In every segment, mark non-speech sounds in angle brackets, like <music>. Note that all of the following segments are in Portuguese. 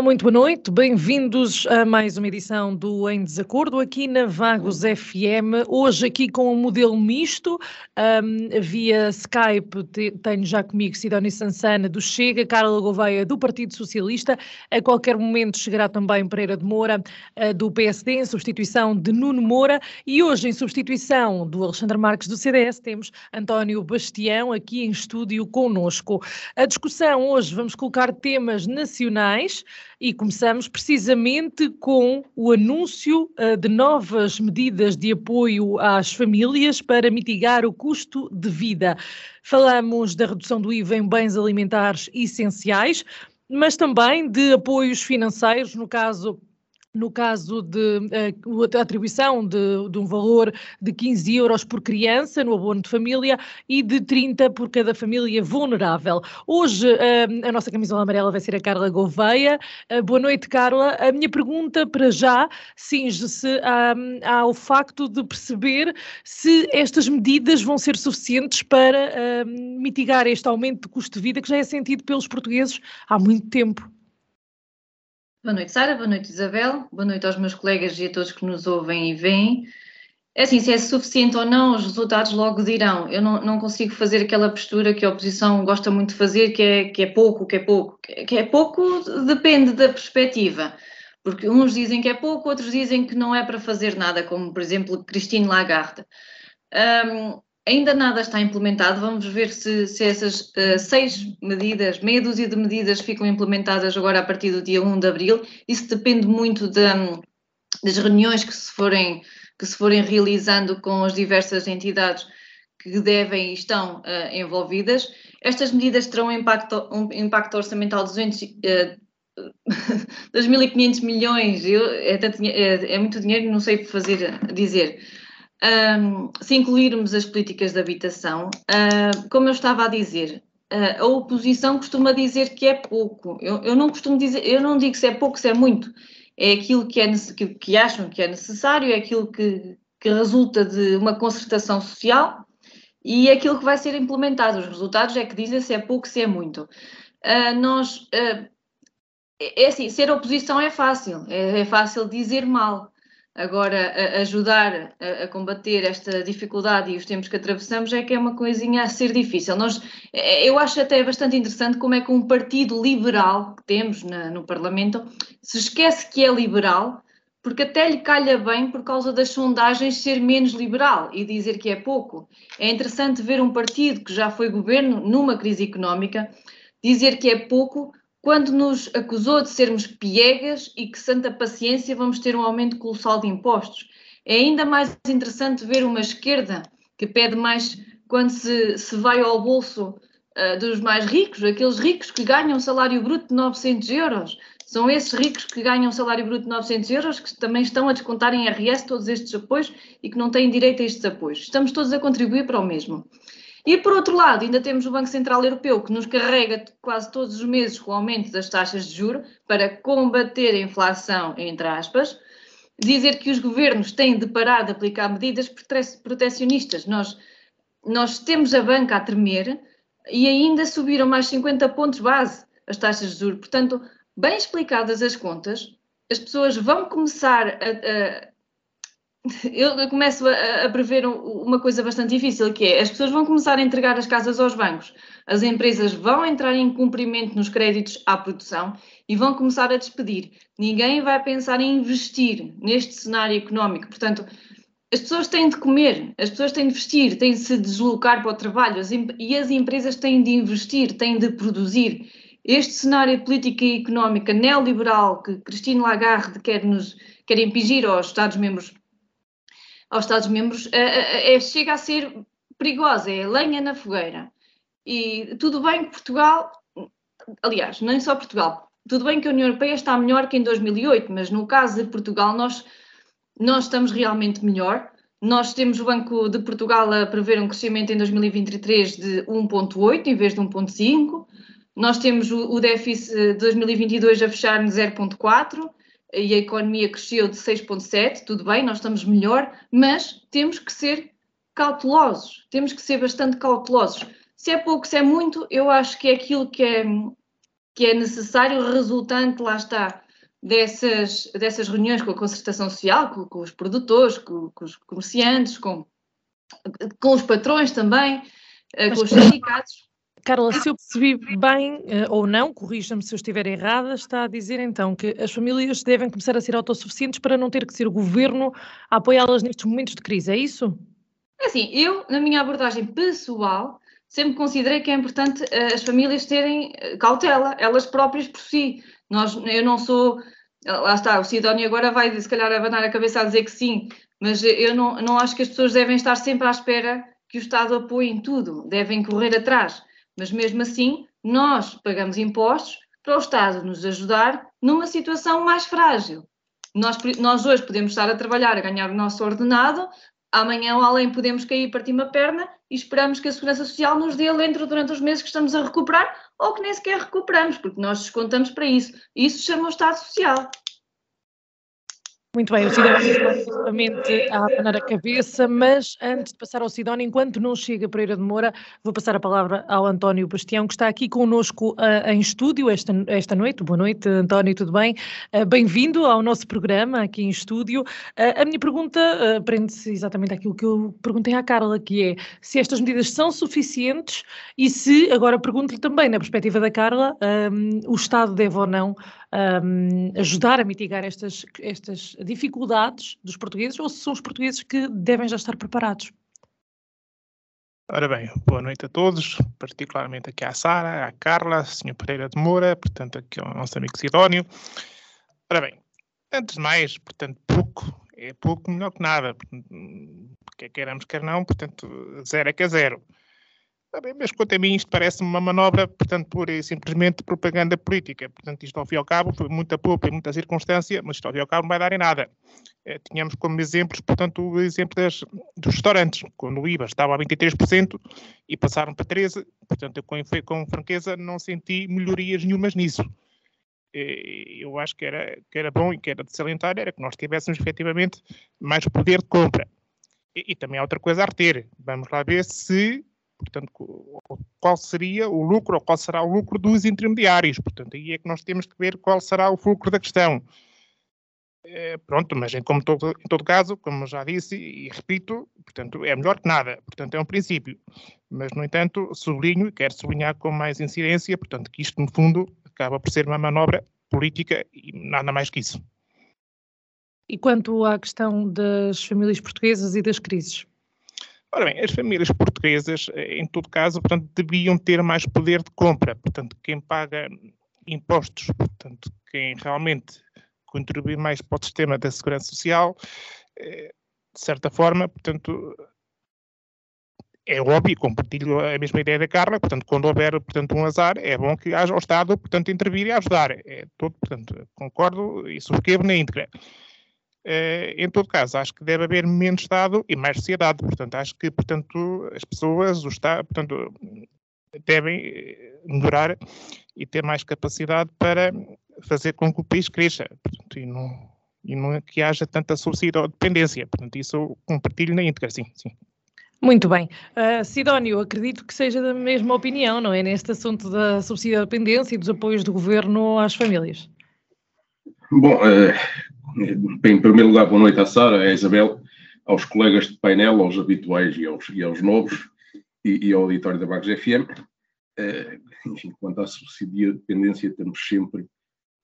Olá, muito boa noite. Bem-vindos a mais uma edição do Em Desacordo aqui na Vagos FM. Hoje aqui com um modelo misto, um, via Skype te, tenho já comigo Sidónia Sansana do Chega, Carla Gouveia do Partido Socialista. A qualquer momento chegará também Pereira de Moura uh, do PSD em substituição de Nuno Moura e hoje em substituição do Alexandre Marques do CDS temos António Bastião aqui em estúdio conosco. A discussão hoje vamos colocar temas nacionais e começamos precisamente com o anúncio uh, de novas medidas de apoio às famílias para mitigar o custo de vida. Falamos da redução do IVA em bens alimentares essenciais, mas também de apoios financeiros, no caso no caso de uh, atribuição de, de, um valor de 15 euros por criança no abono de família e de 30 por cada família vulnerável. Hoje uh, a nossa camisola amarela vai ser a Carla Gouveia. Uh, boa noite, Carla. A minha pergunta para já cinge-se ao facto de perceber se estas medidas vão ser suficientes para mitigar este aumento de custo de vida que já é sentido pelos portugueses há muito tempo. Boa noite, Sara. Boa noite, Isabel. Boa noite aos meus colegas e a todos que nos ouvem e veem. É assim, se é suficiente ou não, os resultados logo dirão. Eu não, não consigo fazer aquela postura que a oposição gosta muito de fazer, que é, que é pouco, que é pouco. Que é pouco depende da perspectiva. Porque uns dizem que é pouco, outros dizem que não é para fazer nada, como, por exemplo, Christine Lagarde. Um, Ainda nada está implementado, vamos ver se, se essas uh, seis medidas, meia dúzia de medidas ficam implementadas agora a partir do dia 1 de abril. Isso depende muito de, das reuniões que se, forem, que se forem realizando com as diversas entidades que devem e estão uh, envolvidas. Estas medidas terão um impacto, um impacto orçamental de 200, uh, 2.500 milhões, eu, é, tanto, é, é, muito dinheiro, não sei fazer dizer um, se incluirmos as políticas de habitação, uh, como eu estava a dizer, uh, a oposição costuma dizer que é pouco. Eu, eu, não costumo dizer, eu não digo se é pouco, se é muito. É aquilo que, é, que, que acham que é necessário, é aquilo que, que resulta de uma concertação social e é aquilo que vai ser implementado. Os resultados é que dizem se é pouco, se é muito. Uh, nós, é assim, ser oposição é fácil, é, é fácil dizer mal. Agora, a, ajudar a, a, combater esta dificuldade e os tempos que atravessamos é que é uma coisinha a ser difícil. Nós, é, eu acho até bastante interessante como é que um partido liberal que temos na, no Parlamento se esquece que é liberal, porque até lhe calha bem por causa das sondagens ser menos liberal e dizer que é pouco. É interessante ver um partido que já foi governo numa crise económica dizer que é pouco quando nos acusou de sermos piegas e que santa paciência vamos ter um aumento colossal de impostos. É ainda mais interessante ver uma esquerda que pede mais quando se, se vai ao bolso uh, dos mais ricos, aqueles ricos que ganham um salário bruto de 900 euros. São esses ricos que ganham um salário bruto de 900 euros que também estão a descontar em RS todos estes apoios e que não têm direito a estes apoios. Estamos todos a contribuir para o mesmo. E por outro lado, ainda temos o Banco Central Europeu que nos carrega quase todos os meses com o aumento das taxas de juro para combater a inflação, entre aspas. Dizer que os governos têm de parar de aplicar medidas protecionistas. Nós, nós temos a banca a tremer e ainda subiram mais 50 pontos base as taxas de juros. Portanto, bem explicadas as contas, as pessoas vão começar a, a eu começo a, prever uma coisa bastante difícil, que é as pessoas vão começar a entregar as casas aos bancos, as empresas vão entrar em cumprimento nos créditos à produção e vão começar a despedir. Ninguém vai pensar em investir neste cenário económico. Portanto, as pessoas têm de comer, as pessoas têm de vestir, têm de se deslocar para o trabalho as, e as empresas têm de investir, têm de produzir. Este cenário de política económica neoliberal que Christine Lagarde quer, nos, quer impingir aos Estados-membros aos Estados-membros é, é, chega a ser perigosa, é lenha na fogueira. E tudo bem que Portugal aliás, nem só Portugal. Tudo bem que a União Europeia está melhor que em 2008, mas no caso de Portugal, nós, nós estamos realmente melhor. Nós temos o Banco de Portugal a prever um crescimento em 2023 de 1,8 em vez de 1,5. Nós temos o, o déficit de 2022 a fechar em 0,4 e a economia cresceu de 6,7. Tudo bem, nós estamos melhor, mas temos que ser cautelosos, temos que ser bastante cautelosos. Se é pouco, se é muito, eu acho que é aquilo que é, que é necessário, resultante, lá está, dessas, dessas reuniões com a concertação social, com, com os produtores, com, com, os comerciantes, com, com os patrões também, eh, com os sindicatos. Carla, se eu percebi bem eh, ou não, corrija-me se eu estiver errada, está a dizer então que as famílias devem começar a ser autossuficientes para não ter que ser o governo a apoiá-las nestes momentos de crise, é isso? É assim, eu, na minha abordagem pessoal, sempre considerei que é importante uh, as famílias terem uh, cautela, elas próprias por si. Nós, eu não sou, lá está, o Sidónio agora vai se calhar abanar a cabeça a dizer que sim, mas eu não, não acho que as pessoas devem estar sempre à espera que o Estado apoie em tudo, devem correr atrás. Mas mesmo assim, nós pagamos impostos para o Estado nos ajudar numa situação mais frágil. Nós, nós hoje podemos estar a trabalhar, a ganhar o nosso ordenado, amanhã ou além podemos cair, partir uma perna e esperamos que a Segurança Social nos dê alento durante os meses que estamos a recuperar ou que nem sequer recuperamos, porque nós descontamos para isso. Isso chama o Estado Social. Muito bem, o Sidónio novamente a abanar a cabeça, mas antes de passar ao Sidónio, enquanto não chega Pereira de Moura, vou passar a palavra ao António Bastião, que está aqui connosco uh, em estúdio esta, esta noite. Boa noite, António, tudo bem? Uh, Bem-vindo ao nosso programa aqui em estúdio. Uh, a minha pergunta prende-se exatamente àquilo que eu perguntei à Carla, que é se estas medidas são suficientes e se, agora pergunto-lhe também, na perspectiva da Carla, um, o Estado deve ou não um, ajudar a mitigar estas, estas dificuldades dos portugueses ou se são os portugueses que devem já estar preparados? Ora bem, boa noite a todos, particularmente aqui à Sara, à Carla, ao Sr. Pereira de Moura, portanto aqui ao nosso amigo Sidónio. Ora bem, antes de mais, portanto, pouco é pouco melhor que nada, quer queiramos, quer não, portanto, zero é que é zero. Mas quanto a mim isto parece uma manobra, portanto, pura e simplesmente propaganda política. Portanto, isto ao fim e ao cabo foi muita poupa e muita circunstância, mas isto ao fim e ao cabo não vai dar em nada. Eh, tínhamos como exemplos, portanto, o exemplo das, dos restaurantes, quando o IVA estava a 23% e passaram para 13%, portanto, eu com, com franqueza não senti melhorias nenhumas nisso. Eh, eu acho que era, que era bom e que era de salientar, era que nós tivéssemos efetivamente mais poder de compra. E, e também há outra coisa a reter. Vamos lá ver se Portanto, qual seria o lucro ou qual será o lucro dos intermediários? Portanto, aí é que nós temos que ver qual será o fulcro da questão. É, pronto, mas em, como todo, em todo caso, como já disse e repito, portanto, é melhor que nada. Portanto, é um princípio. Mas, no entanto, sublinho e quero sublinhar com mais incidência, portanto, que isto, no fundo, acaba por ser uma manobra política e nada mais que isso. E quanto à questão das famílias portuguesas e das crises? Ora bem, as famílias portuguesas, eh, em todo caso, portanto, deviam ter mais poder de compra. Portanto, quem paga impostos, portanto, quem realmente contribui mais para o sistema da segurança social, eh, de certa forma, portanto, é óbvio, compartilho a mesma ideia da Carla, portanto, quando houver, portanto, um azar, é bom que haja o Estado, portanto, intervir e ajudar. É todo, portanto, concordo e subscrevo na íntegra. Uh, em todo caso, acho que deve haver menos Estado e mais sociedade. Portanto, acho que, portanto, as pessoas, o Estado, portanto, devem eh, melhorar e ter mais capacidade para fazer com que o país cresça. Portanto, e não, e não é que haja tanta subsídio ou dependência. Portanto, isso eu compartilho na íntegra, sim, sim. Muito bem. Uh, Sidónio, acredito que seja da mesma opinião, não é? Neste assunto da subsídio dependência e dos apoios do governo às famílias. Bom, uh, em primeiro lugar, boa noite à Sara, à Isabel, aos colegas de painel, aos habituais e aos, e aos novos, e, e, ao auditório da Vagos FM. Uh, eh, enfim, quanto à subsídio dependência, estamos sempre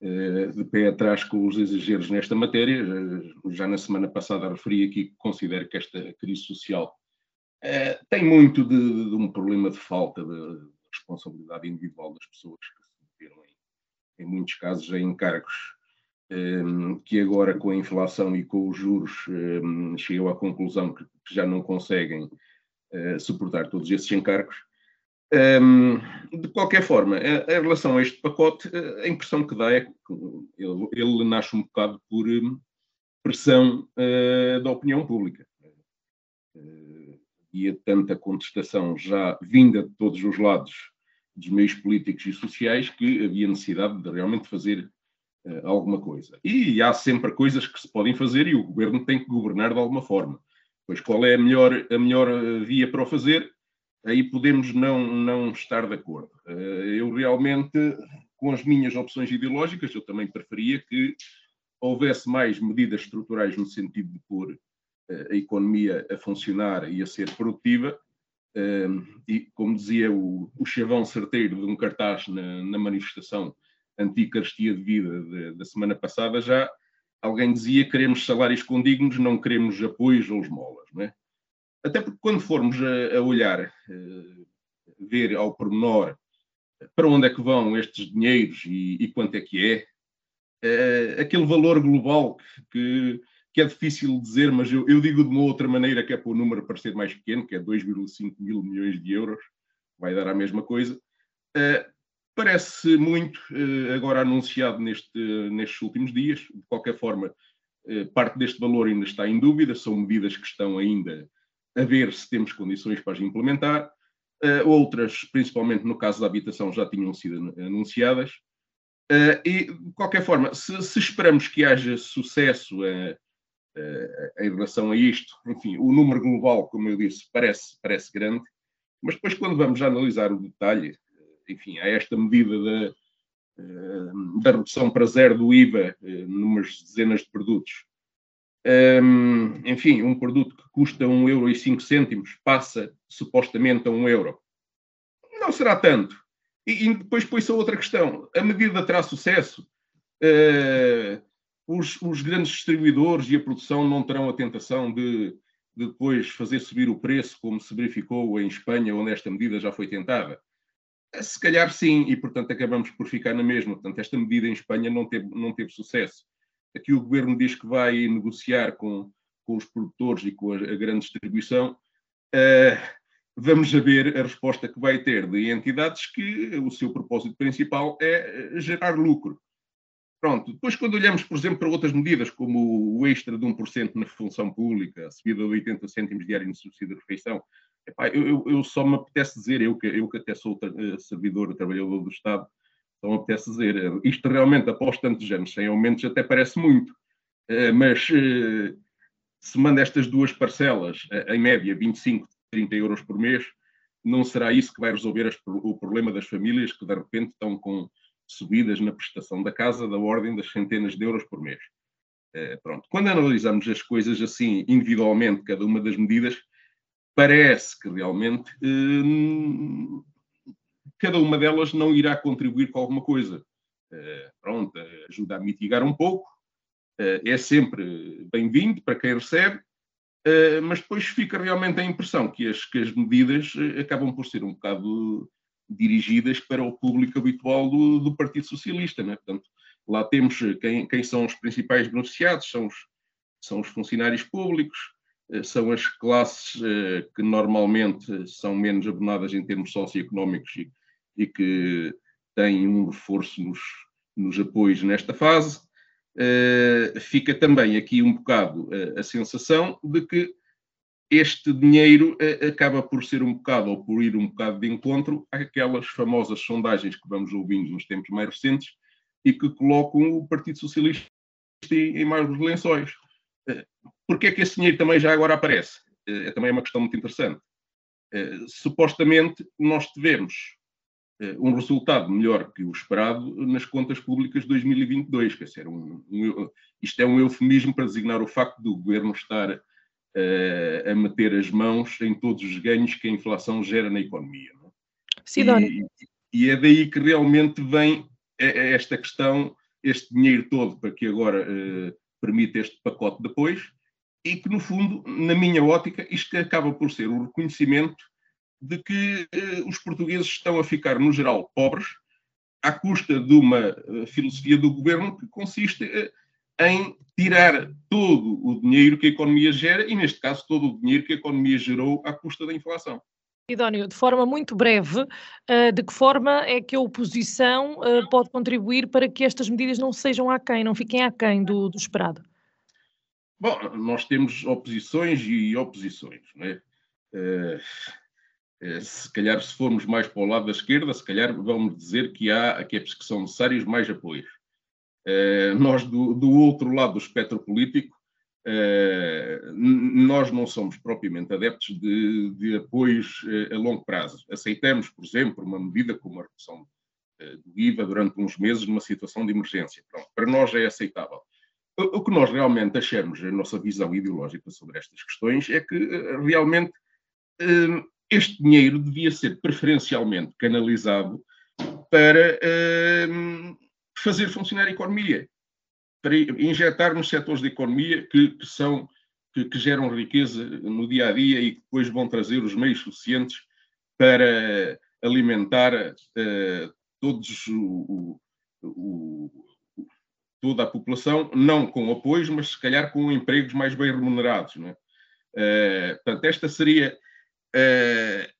uh, de pé atrás com os exageros nesta matéria. Uh, já na semana passada referi aqui que considero que esta crise social tem muito de, de, um problema de falta de responsabilidade individual das pessoas que se meteram em, em muitos casos em encargos Ehm, que agora com a inflação e com os juros ehm, chegou à conclusão que já não conseguem eh, suportar todos esses encargos. Um, de qualquer forma, em relação a este pacote, a impressão que dá é que ele, ele nasce um bocado por pressão uh, da opinião pública. E tanta contestação já vinda de todos os lados dos meios políticos e sociais que havia necessidade de realmente fazer alguma coisa. E há sempre coisas que se podem fazer e o governo tem que governar de alguma forma. Pois qual é a melhor, a melhor via para o fazer? aí podemos não, não estar de acordo. Eh, eu realmente, com as minhas opções ideológicas, eu também preferia que houvesse mais medidas estruturais no sentido de pôr eh, a economia a funcionar e a ser produtiva. Eh, e, como dizia o, o chavão certeiro de um cartaz na, na manifestação anti-carestia de vida da semana passada, já alguém dizia queremos salários condignos, não queremos apoios ou esmolas. Não é? Até porque quando formos a, a olhar, uh, ver ao pormenor para onde é que vão estes dinheiros e, e quanto é que é, uh, aquele valor global que, que, é difícil dizer, mas eu, eu, digo de uma outra maneira que é para o número parecer mais pequeno, que é 2,5 mil milhões de euros, vai dar a mesma coisa. Parece muito agora anunciado neste, nestes últimos dias. De qualquer forma, parte deste valor ainda está em dúvida, são medidas que estão ainda a ver se temos condições para as implementar. Uh, outras, principalmente no caso da habitação, já tinham sido anunciadas. E, de qualquer forma, se, se esperamos que haja sucesso em relação a isto, enfim, o número global, como eu disse, parece, parece grande, mas depois, quando vamos analisar o detalhe, enfim, há esta medida da, da redução para zero do IVA numas dezenas de produtos, um, enfim, um produto que custa 1,05 euro e cêntimos passa supostamente a 1 euro. Não será tanto. E, e depois põe-se a outra questão. A medida terá sucesso? Uh, os, os, grandes distribuidores e a produção não terão a tentação de, de, depois fazer subir o preço, como se verificou em Espanha, onde esta medida já foi tentada? Se calhar sim, e portanto acabamos por ficar na mesma. Portanto, esta medida em Espanha não teve, não teve sucesso. Aqui o governo diz que vai negociar com, com os produtores e com a, a grande distribuição. Uh, vamos ver a resposta que vai ter de entidades que o seu propósito principal é eh, gerar lucro. Pronto, depois quando olhamos, por exemplo, para outras medidas, como o extra de 1% na função pública, a subida de 80 cêntimos diário no subsídio de refeição, epá, eu, eu, só me apetece dizer, eu que, eu que até sou uh, servidor, trabalhador do Estado, então apetece dizer, isto realmente após tantos anos sem aumentos até parece muito, eh, mas eh, se manda estas duas parcelas, eh, em média 25, 30 euros por mês, não será isso que vai resolver o problema das famílias que de repente estão com subidas na prestação da casa da ordem das centenas de euros por mês. Pronto. Quando analisamos as coisas assim individualmente, cada uma das medidas, parece que realmente cada uma delas não irá contribuir com alguma coisa. Uh, pronto, ajuda a mitigar um pouco, é sempre bem-vindo para quem recebe, mas depois fica realmente a impressão que as, que as medidas acabam por ser um bocado dirigidas para o público habitual do, do Partido Socialista. Né? Portanto, lá temos quem, quem são os principais beneficiados, são os, são os funcionários públicos, são as classes que normalmente são menos abonadas em termos socioeconómicos e, e que tem um reforço nos, nos apoios nesta fase. Uh, fica também aqui um bocado a sensação de que este dinheiro acaba por ser um bocado, ou por ir um bocado de encontro àquelas famosas sondagens que vamos ouvindo nos tempos mais recentes e que colocam o Partido Socialista em mais dos lençóis. Porquê é que esse dinheiro também já agora aparece? é também uma questão muito interessante. supostamente nós devemos eh, um resultado melhor que o esperado nas contas públicas de 2022. Quer dizer, um, um, isto é um eufemismo para designar o facto do governo estar uh, a meter as mãos em todos os ganhos que a inflação gera na economia. Não? É? E, e, é daí que realmente vem esta questão, este dinheiro todo para que agora uh, permita este pacote depois, e que, no fundo, na minha ótica, isto acaba por ser o reconhecimento de que eh, os portugueses estão a ficar, no geral, pobres, à custa de uma eh, filosofia do governo que consiste eh, em tirar todo o dinheiro que a economia gera e, neste caso, todo o dinheiro que a economia gerou à custa da inflação. Idóneo, de forma muito breve, uh, de que forma é que a oposição uh, pode contribuir para que estas medidas não sejam aquém, não fiquem aquém do, do esperado? Bom, nós temos oposições e oposições? Uh, se calhar, se formos mais para o lado da esquerda, se calhar vamos dizer que há que, é, que são necessários mais apoios. nós, do, do outro lado do espectro político, nós não somos propriamente adeptos de, de apoios uh, a longo prazo. Aceitamos, por exemplo, uma medida como a redução uh, do IVA durante uns meses numa situação de emergência. Pronto, para nós é aceitável. O, que nós realmente achamos, a nossa visão ideológica sobre estas questões, é que realmente este dinheiro devia ser preferencialmente canalizado para fazer funcionar a economia para injetar nos setores da economia que, que são que, que, geram riqueza no dia a dia e que depois vão trazer os meios suficientes para alimentar todos o, o, o, toda a população, não com apoios, mas se calhar com empregos mais bem remunerados. Não é? Uh, portanto, esta seria uh,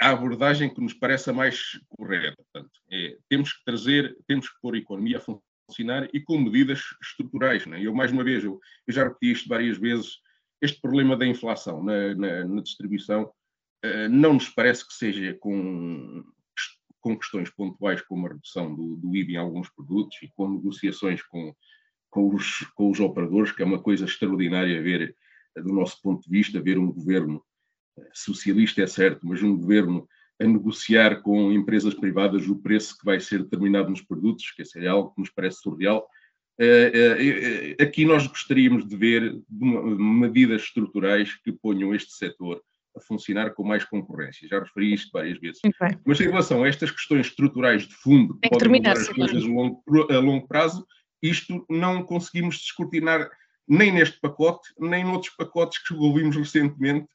a abordagem que nos parece a mais correta. Portanto, é, temos que trazer, temos que pôr a economia a funcionar e com medidas estruturais. Né? Eu, mais uma vez, eu, eu, já repeti isto várias vezes, este problema da inflação na, na, na distribuição uh, não nos parece que seja com, com questões pontuais como a redução do, do IVA em alguns produtos e com negociações com, com, os, com os operadores, que é uma coisa extraordinária ver, do nosso ponto de vista, ver um governo eh, socialista, é certo, mas um governo a negociar com empresas privadas o preço que vai ser determinado nos produtos, que é algo que nos parece surreal. Eh, eh, eh, aqui nós gostaríamos de ver medidas estruturais que ponham este setor a funcionar com mais concorrência. Já referi isto várias vezes. Mas em relação a estas questões estruturais de fundo, que podem mudar as coisas a longo, a longo prazo, isto não conseguimos descortinar nem neste pacote, nem noutros pacotes que ouvimos recentemente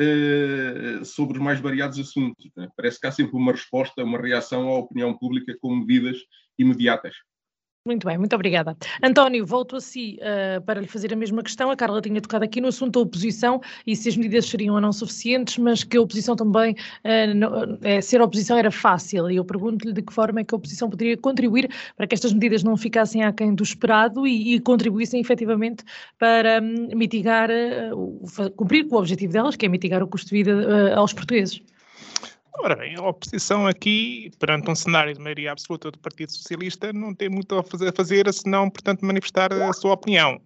uh, sobre os mais variados assuntos. Né? Parece que há sempre uma resposta, uma reação à opinião pública com medidas imediatas. Muito bem, muito obrigada. António, volto a si uh, para lhe fazer a mesma questão. A Carla tinha tocado aqui no assunto da oposição e se as medidas seriam ou não suficientes, mas que a oposição também, uh, não, é, ser oposição era fácil. E eu pergunto-lhe de que forma é que a oposição poderia contribuir para que estas medidas não ficassem aquém do esperado e, e contribuíssem efetivamente para um, mitigar, uh, cumprir com o objetivo delas, que é mitigar o custo de vida aos portugueses. Ora bem, a oposição aqui, perante um cenário de maioria absoluta do Partido Socialista, não tem muito a fazer, a senão, portanto, manifestar a sua opinião.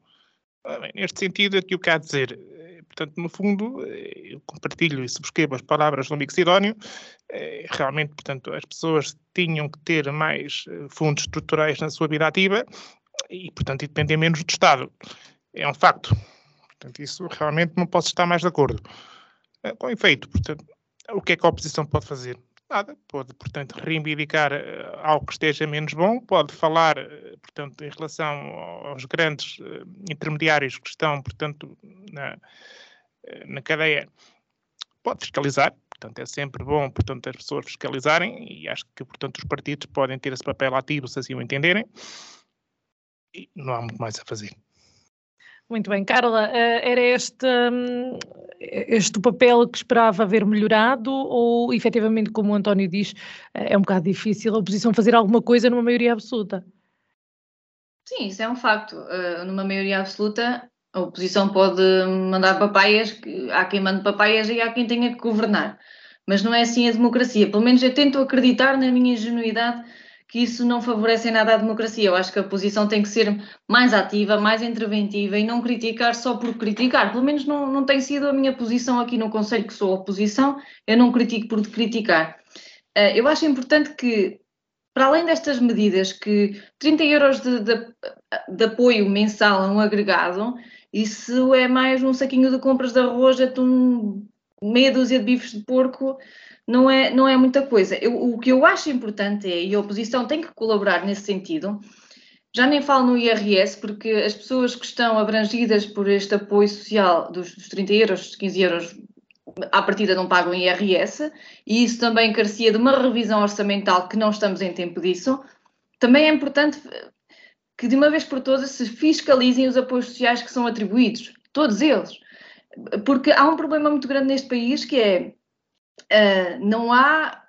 Bem, neste sentido, aqui o que há a dizer, eh, portanto, no fundo, eh, eu compartilho e subscrevo as palavras do amigo Sidónio, eh, realmente, portanto, as pessoas tinham que ter mais fundos estruturais na sua vida ativa e, portanto, depender menos do Estado. É um facto. Portanto, isso realmente não posso estar mais de acordo. Com efeito, portanto, o que é que a oposição pode fazer? Nada. Pode, portanto, reivindicar uh, algo que esteja menos bom, pode falar, uh, portanto, em relação aos grandes uh, intermediários que estão, portanto, na, na cadeia, pode fiscalizar, portanto, é sempre bom, portanto, as pessoas fiscalizarem e acho que, portanto, os partidos podem ter esse papel ativo se assim o entenderem e não há muito mais a fazer. Muito bem, Carla, eh, era este, hum, este papel que esperava ver melhorado ou, efetivamente, como o António diz, eh, é um bocado difícil a oposição fazer alguma coisa numa maioria absoluta? Sim, isso é um facto. Eh, numa maioria absoluta, a oposição pode mandar papaias, há quem mande papaias e há quem tenha que governar. Mas não é assim a democracia. Pelo menos eu tento acreditar na minha ingenuidade que isso não favorece em nada a democracia. Eu acho que a oposição tem que ser mais ativa, mais interventiva e não criticar só por criticar. Pelo menos não, não tem sido a minha posição aqui no Conselho, que sou oposição, eu não critico por criticar. Uh, eu acho importante que, para além destas medidas, que 30 euros de, de, de apoio mensal a um agregado, isso é mais um saquinho de compras de arroz, de um, meia dúzia de bifes de porco não é, não é muita coisa. Eu, o que eu acho importante é, e a oposição tem que colaborar nesse sentido, já nem falo no IRS, porque as pessoas que estão abrangidas por este apoio social dos, dos 30 euros, dos 15 euros, à partida não pagam IRS, e isso também carecia de uma revisão orçamental que não estamos em tempo disso. Também é importante que de uma vez por todas se fiscalizem os apoios sociais que são atribuídos, todos eles. Porque há um problema muito grande neste país que é uh, não há.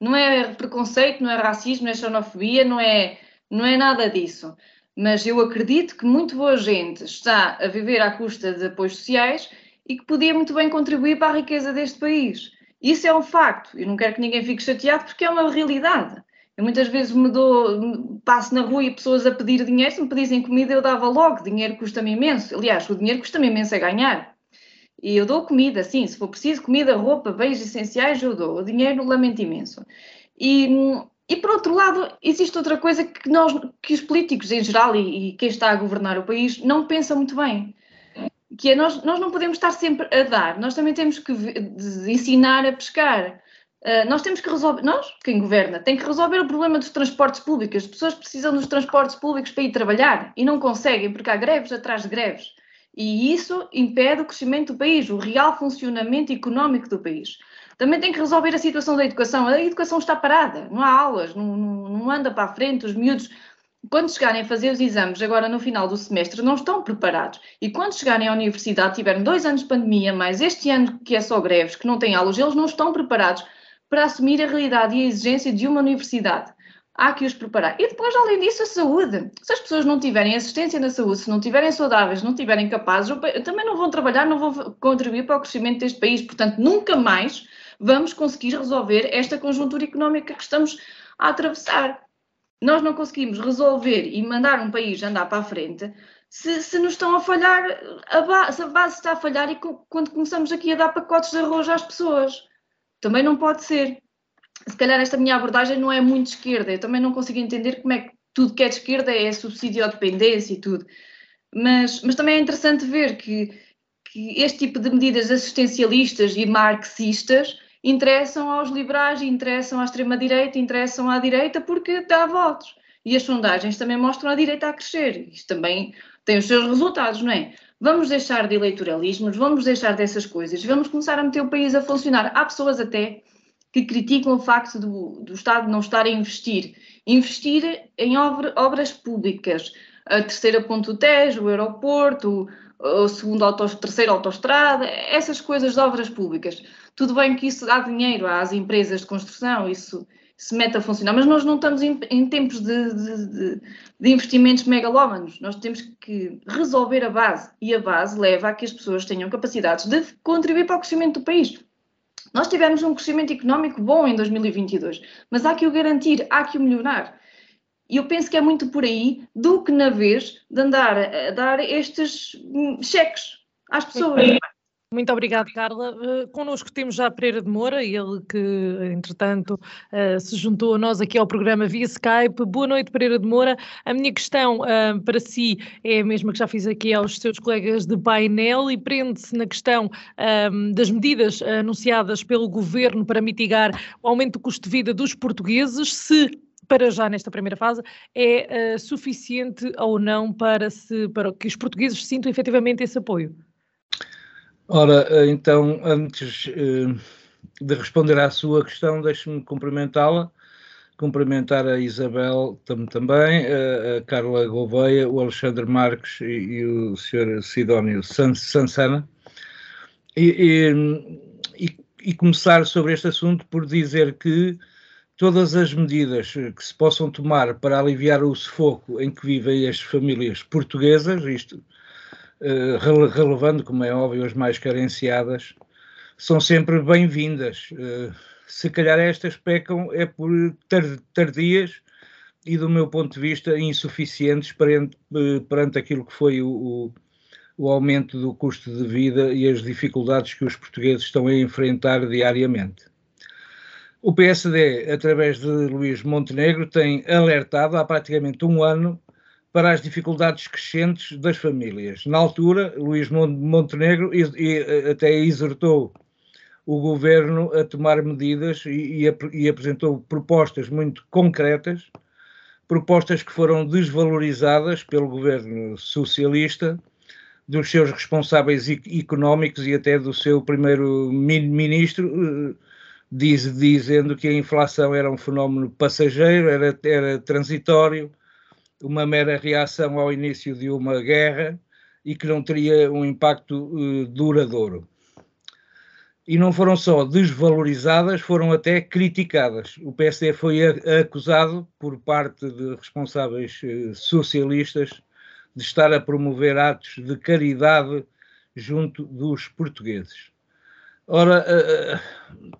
Não é preconceito, não é racismo, não é xenofobia, não é, não é nada disso. Mas eu acredito que muito boa gente está a viver à custa de apoios sociais e que podia muito bem contribuir para a riqueza deste país. Isso é um facto. Eu não quero que ninguém fique chateado porque é uma realidade. Eu muitas vezes me dou, passo na rua e pessoas a pedir dinheiro, se me pedissem comida eu dava logo, dinheiro custa-me imenso. Aliás, o dinheiro custa-me imenso a ganhar. E eu dou comida, sim, se for preciso, comida, roupa, bens essenciais, eu dou. O dinheiro lamento imenso. E, e por outro lado, existe outra coisa que, nós, que os políticos em geral e, e quem está a governar o país não pensam muito bem que é nós, nós não podemos estar sempre a dar, nós também temos que ensinar a pescar. Uh, nós temos que resolver, nós, quem governa, tem que resolver o problema dos transportes públicos. As pessoas precisam dos transportes públicos para ir trabalhar e não conseguem porque há greves atrás de greves. E isso impede o crescimento do país, o real funcionamento económico do país. Também tem que resolver a situação da educação. A educação está parada, não há aulas, não, não, anda para a frente, os miúdos quando chegarem a fazer os exames agora no final do semestre, não estão preparados. E quando chegarem à universidade, tiveram dois anos de pandemia, mais este ano que é só greves, que não têm aulas, eles não estão preparados para assumir a realidade e a exigência de uma universidade. Há que os preparar. E depois, além disso, a saúde. Se as pessoas não tiverem assistência na saúde, se não tiverem saudáveis, não tiverem capazes, também não vão trabalhar, não vão contribuir para o crescimento deste país. Portanto, nunca mais vamos conseguir resolver esta conjuntura económica que estamos a atravessar nós não conseguimos resolver e mandar um país andar para a frente se, se nos estão a falhar, a base, se a base está a falhar e quando começamos aqui a dar pacotes de arroz às pessoas. Também não pode ser. Se calhar esta minha abordagem não é muito esquerda, eu também não consigo entender como é que tudo que é de esquerda é subsídio à dependência e tudo. Mas, mas também é interessante ver que, que este tipo de medidas assistencialistas e marxistas interessam aos liberais, interessam à extrema-direita, interessam à direita porque dá votos. E as sondagens também mostram a direita a crescer. Isto também tem os seus resultados, não é? Vamos deixar de eleitoralismos, vamos deixar dessas coisas, vamos começar a meter o país a funcionar. Há pessoas até que criticam o facto do, do Estado não estar a investir. Investir em obra, obras públicas. A terceira ponto Tejo, o aeroporto, o segundo terceira autoestrada, essas coisas de obras públicas. Tudo bem que isso dá dinheiro às empresas de construção, isso se mete a funcionar, mas nós não estamos em, em tempos de, de, de, investimentos megalómanos. Nós temos que resolver a base e a base leva a que as pessoas tenham capacidades de contribuir para o crescimento do país. Nós tivemos um crescimento económico bom em 2022, mas há que o garantir, há que o melhorar. E eu penso que é muito por aí do que na vez de andar a dar estes hum, cheques às pessoas. Muito obrigada, Carla. Uh, connosco temos já Pereira de Moura, ele que, entretanto, uh, se juntou a nós aqui ao programa via Skype. Boa noite, Pereira de Moura. A minha questão uh, para si é a mesma que já fiz aqui aos seus colegas de painel e prende-se na questão das medidas anunciadas pelo governo para mitigar o aumento do custo de vida dos portugueses. Se para já nesta primeira fase, é suficiente ou não para, se, para que os portugueses sintam efetivamente esse apoio? Ora, eh, então, antes uh, de responder à sua questão, deixe-me cumprimentá-la, cumprimentar a Isabel tam, também, a, a, Carla Gouveia, o Alexandre Marques e, o Sr. Sidónio Sansana, e, e, e começar sobre este assunto por dizer que todas as medidas que se possam tomar para aliviar o sufoco em que vivem as famílias portuguesas, isto relevando, como é óbvio, as mais carenciadas, são sempre bem-vindas. Uh, se calhar estas pecam é por tardias e, do meu ponto de vista, insuficientes perante, uh, perante aquilo que foi o, o aumento do custo de vida e as dificuldades que os portugueses estão a enfrentar diariamente. O PSD, através de Luís Montenegro, tem alertado há praticamente um ano para as dificuldades crescentes das famílias. Na altura, Luís Montenegro até exortou o governo a tomar medidas e, e, apresentou propostas muito concretas, propostas que foram desvalorizadas pelo governo socialista, dos seus responsáveis económicos e até do seu primeiro-ministro eh, diz, dizendo que a inflação era um fenómeno passageiro, era, era transitório, uma mera reação ao início de uma guerra e que não teria um impacto uh, duradouro. e não foram só desvalorizadas, foram até criticadas. O PSD foi acusado por parte de responsáveis eh, socialistas de estar a promover atos de caridade junto dos portugueses. Ora, eh, eh,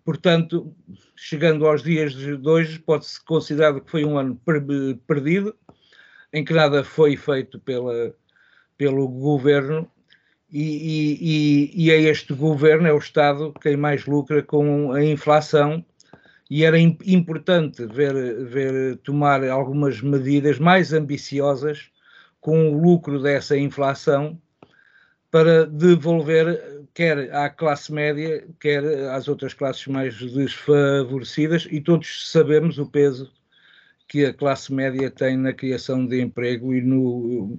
portanto, chegando aos dias de hoje, pode-se considerar que foi um ano perdido, em que nada foi feito pela, pelo governo e, e, e, é este governo, é o Estado, quem mais lucra com a inflação e era importante ver, ver tomar algumas medidas mais ambiciosas com o lucro dessa inflação para devolver quer à classe média, quer às outras classes mais desfavorecidas, e todos sabemos o peso que a classe média tem na criação de emprego e no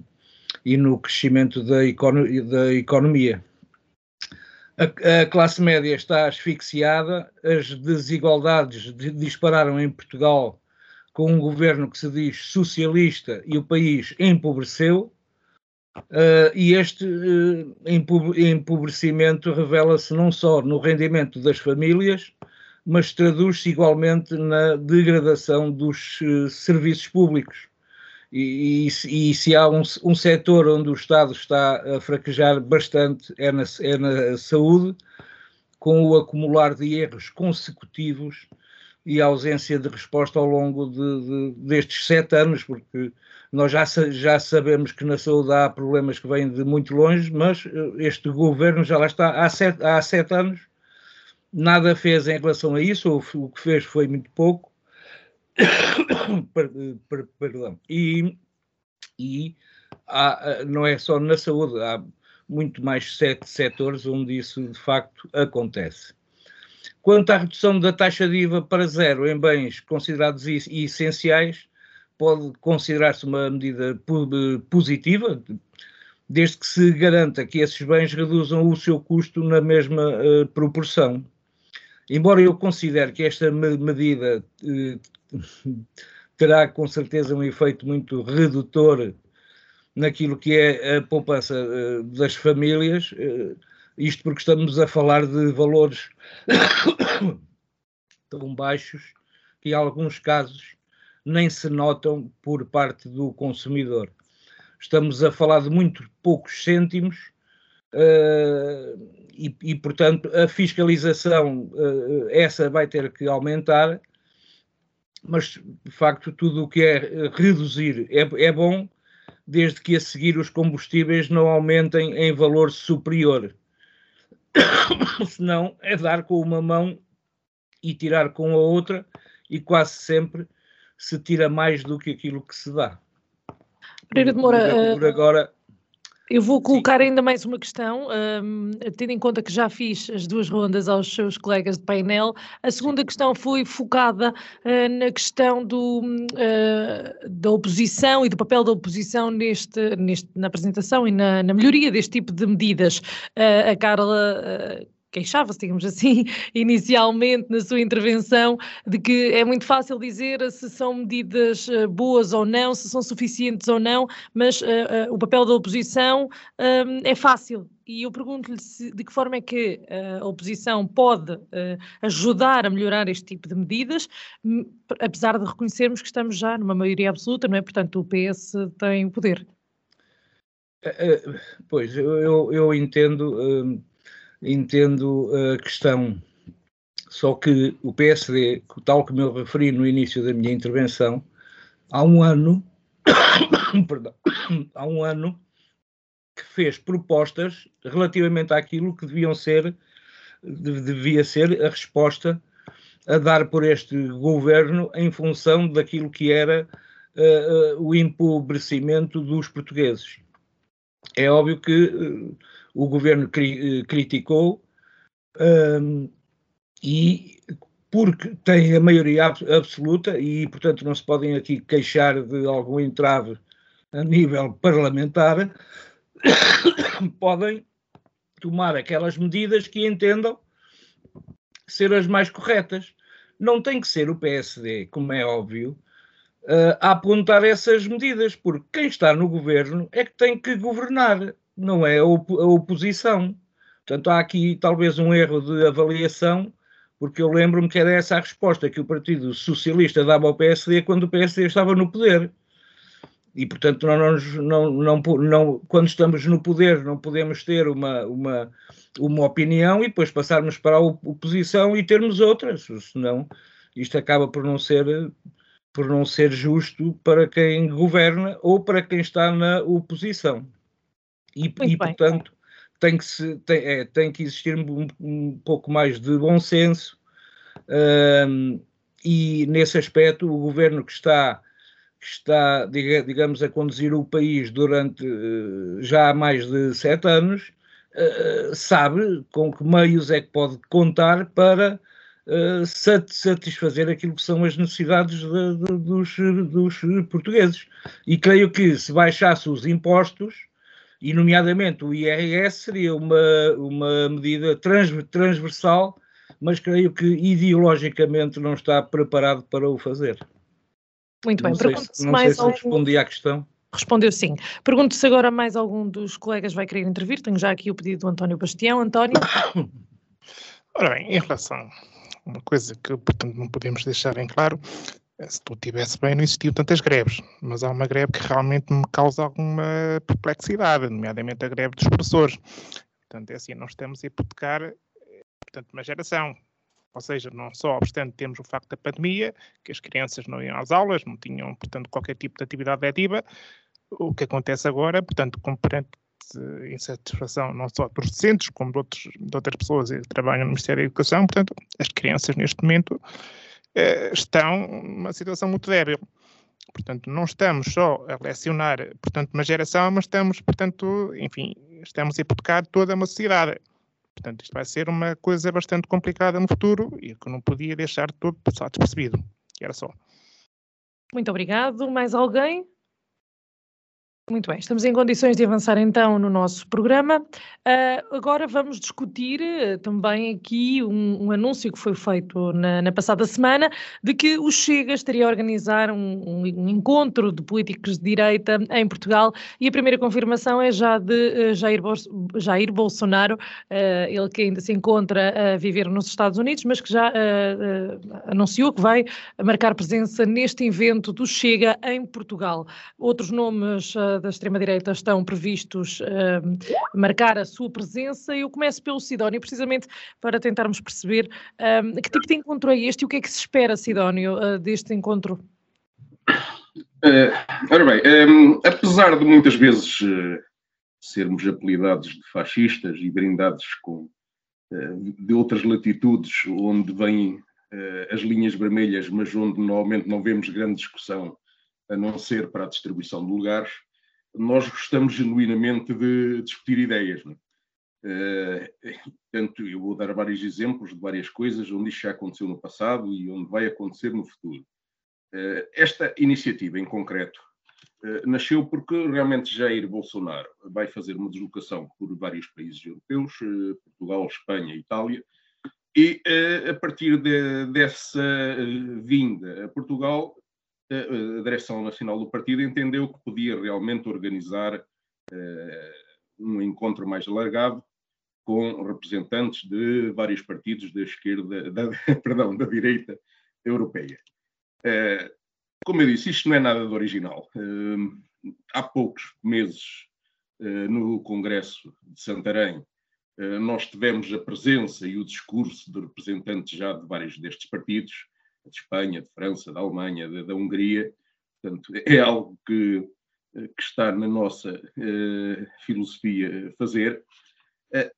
e no crescimento da, da economia. A, a, classe média está asfixiada, as desigualdades dispararam em Portugal com um governo que se diz socialista e o país empobreceu. Uh, e este uh, empobrecimento revela-se não só no rendimento das famílias, mas traduz-se igualmente na degradação dos uh, serviços públicos. E, e, e, se há um, um setor onde o Estado está a fraquejar bastante é na, é na saúde, com o acumular de erros consecutivos e a ausência de resposta ao longo de, de, destes sete anos, porque nós já, já sabemos que na saúde há problemas que vêm de muito longe, mas eh, este governo já lá está há sete, há sete anos, nada fez em relação a isso, ou o que fez foi muito pouco, <coughs> Perdão. E, e há, não é só na saúde, há muito mais sete setores onde isso de facto acontece. Quanto à redução da taxa de IVA para zero em bens considerados essenciais, pode considerar-se uma medida positiva, desde que se garanta que esses bens reduzam o seu custo na mesma uh, proporção. Embora eu considere que esta medida uh, terá com certeza um efeito muito redutor naquilo que é a poupança uh, das famílias, uh, isto porque estamos a falar de valores <coughs> tão baixos que em alguns casos nem se notam por parte do consumidor. Estamos a falar de muito poucos cêntimos e, e, portanto, a fiscalização, essa vai ter que aumentar mas de facto tudo o que é eh, reduzir é, é bom, desde que a seguir os combustíveis não aumentem em valor superior. <coughs> Senão é dar com uma mão e tirar com a outra, e quase sempre se tira mais do que aquilo que se dá. Pereira de Moura, por agora eu vou colocar Sim. ainda mais uma questão, um, tendo em conta que já fiz as duas rondas aos seus colegas de painel. A segunda questão foi focada uh, na questão do, uh, da oposição e do papel da oposição neste, neste, na apresentação e na, na melhoria deste tipo de medidas. Uh, a Carla queixava-se, digamos assim, <laughs> inicialmente na sua intervenção, de que é muito fácil dizer se são medidas eh, boas ou não, se são suficientes ou não, mas uh, uh, o papel da oposição um, é fácil. E eu pergunto-lhe de que forma é que a oposição pode ajudar a melhorar este tipo de medidas, apesar de reconhecermos que estamos já numa maioria absoluta, não é? Portanto, o PS tem o poder. Pois, eu, eu entendo entendo a questão. Só que o PSD, tal como eu referi no início da minha intervenção, há um ano, <coughs> perdão, <coughs> há um ano que fez propostas relativamente àquilo que deviam ser, devia ser a resposta a dar por este governo em função daquilo que era uh, uh, o empobrecimento dos portugueses. É óbvio que uh, o governo cri, eh, criticou um, e porque tem a maioria absoluta e, portanto, não se podem aqui queixar de algum entrave a nível parlamentar, <coughs> podem tomar aquelas medidas que entendam ser as mais corretas. Não tem que ser o PSD, como é óbvio, a apontar essas medidas, porque quem está no governo é que tem que governar não é a, op a oposição. Portanto, há aqui talvez um erro de avaliação, porque eu lembro-me que era essa a resposta que o Partido Socialista dava ao PSD quando o PSD estava no poder. E, portanto, não, não, não, não, quando estamos no poder, não podemos ter uma, uma, uma opinião e depois passarmos para a oposição e termos outras, senão isto acaba por não ser por não ser justo para quem governa ou para quem está na oposição. E, e portanto, tem que, se, tem, é, tem que existir um, um, pouco mais de bom senso um, e, nesse aspecto, o governo que está, que está digamos, a conduzir o país durante uh, já mais de sete anos, uh, sabe com que meios é que pode contar para uh, satisfazer aquilo que são as necessidades de, de, dos, dos portugueses. E creio que se baixasse os impostos, e nomeadamente o IRS, seria uma, uma medida trans, transversal, mas creio que ideologicamente não está preparado para o fazer. Muito bem, pergunto-se mais sei se algum... respondi à questão. Respondeu sim. Pergunto se agora mais algum dos colegas vai querer intervir. Tenho já aqui o pedido do António Bastião. António? <coughs> Ora bem, em relação uma coisa que, portanto, não podemos deixar em claro, se tudo estivesse bem, não existiam tantas greves, mas há uma greve que realmente me causa alguma perplexidade, nomeadamente a greve dos professores. Portanto, é assim, nós estamos a hipotecar, eh, portanto, uma geração. Ou seja, não só obstante temos o facto da pandemia, que as crianças não iam às aulas, não tinham, portanto, qualquer tipo de atividade letiva, o que acontece agora, portanto, comparando insatisfação não só dos docentes, como de, outros, de outras pessoas que trabalham no Ministério da Educação. Portanto, as crianças neste momento eh, estão numa situação muito débil. Portanto, não estamos só a lecionar, portanto, uma geração, mas estamos, portanto, enfim, estamos a hipotecar toda uma sociedade. Portanto, isto vai ser uma coisa bastante complicada no futuro e que não podia deixar todo passar despercebido. E era só. Muito obrigado. Mais alguém? Muito bem, estamos em condições de avançar então no nosso programa. Uh, agora vamos discutir uh, também aqui um, um, anúncio que foi feito na, na, passada semana de que o Chega estaria a organizar um, um, encontro de políticos de direita em Portugal e a primeira confirmação é já de uh, Jair, Jair, Bolsonaro, ele que ainda se encontra a viver nos Estados Unidos, mas que já anunciou que vai marcar presença neste evento do Chega em Portugal. Outros nomes da extrema-direita estão previstos uh, marcar a sua presença. Eu começo pelo Sidónio, precisamente para tentarmos perceber uh, que tipo de encontro é este e o que é que se espera, Sidónio, uh, deste encontro. Uh, ora bem, um, apesar de muitas vezes uh, sermos apelidados de fascistas e brindados com uh, de outras latitudes onde vêm as linhas vermelhas, mas onde normalmente não vemos grande discussão, a não ser para a distribuição de lugares, nós gostamos genuinamente de discutir ideias. É? Uh, portanto, eu vou dar vários exemplos de várias coisas onde isto já aconteceu no passado e onde vai acontecer no futuro. Uh, esta iniciativa em concreto uh, nasceu porque realmente Jair Bolsonaro vai fazer uma deslocação por vários países europeus, Portugal, Espanha, Itália, e a partir de, dessa vinda a Portugal a direção nacional do partido entendeu que podia realmente organizar uh, um encontro mais alargado com representantes de vários partidos da esquerda, da, <laughs> perdão, da direita europeia. Uh, como eu disse, isto não é nada de original. Uh, há poucos meses, no Congresso de Santarém, nós tivemos a presença e o discurso de representantes já de vários destes partidos, de Espanha, de França, da Alemanha, da, da Hungria. Portanto, <laughs> é algo que, que está na nossa uh, filosofia fazer. Uh,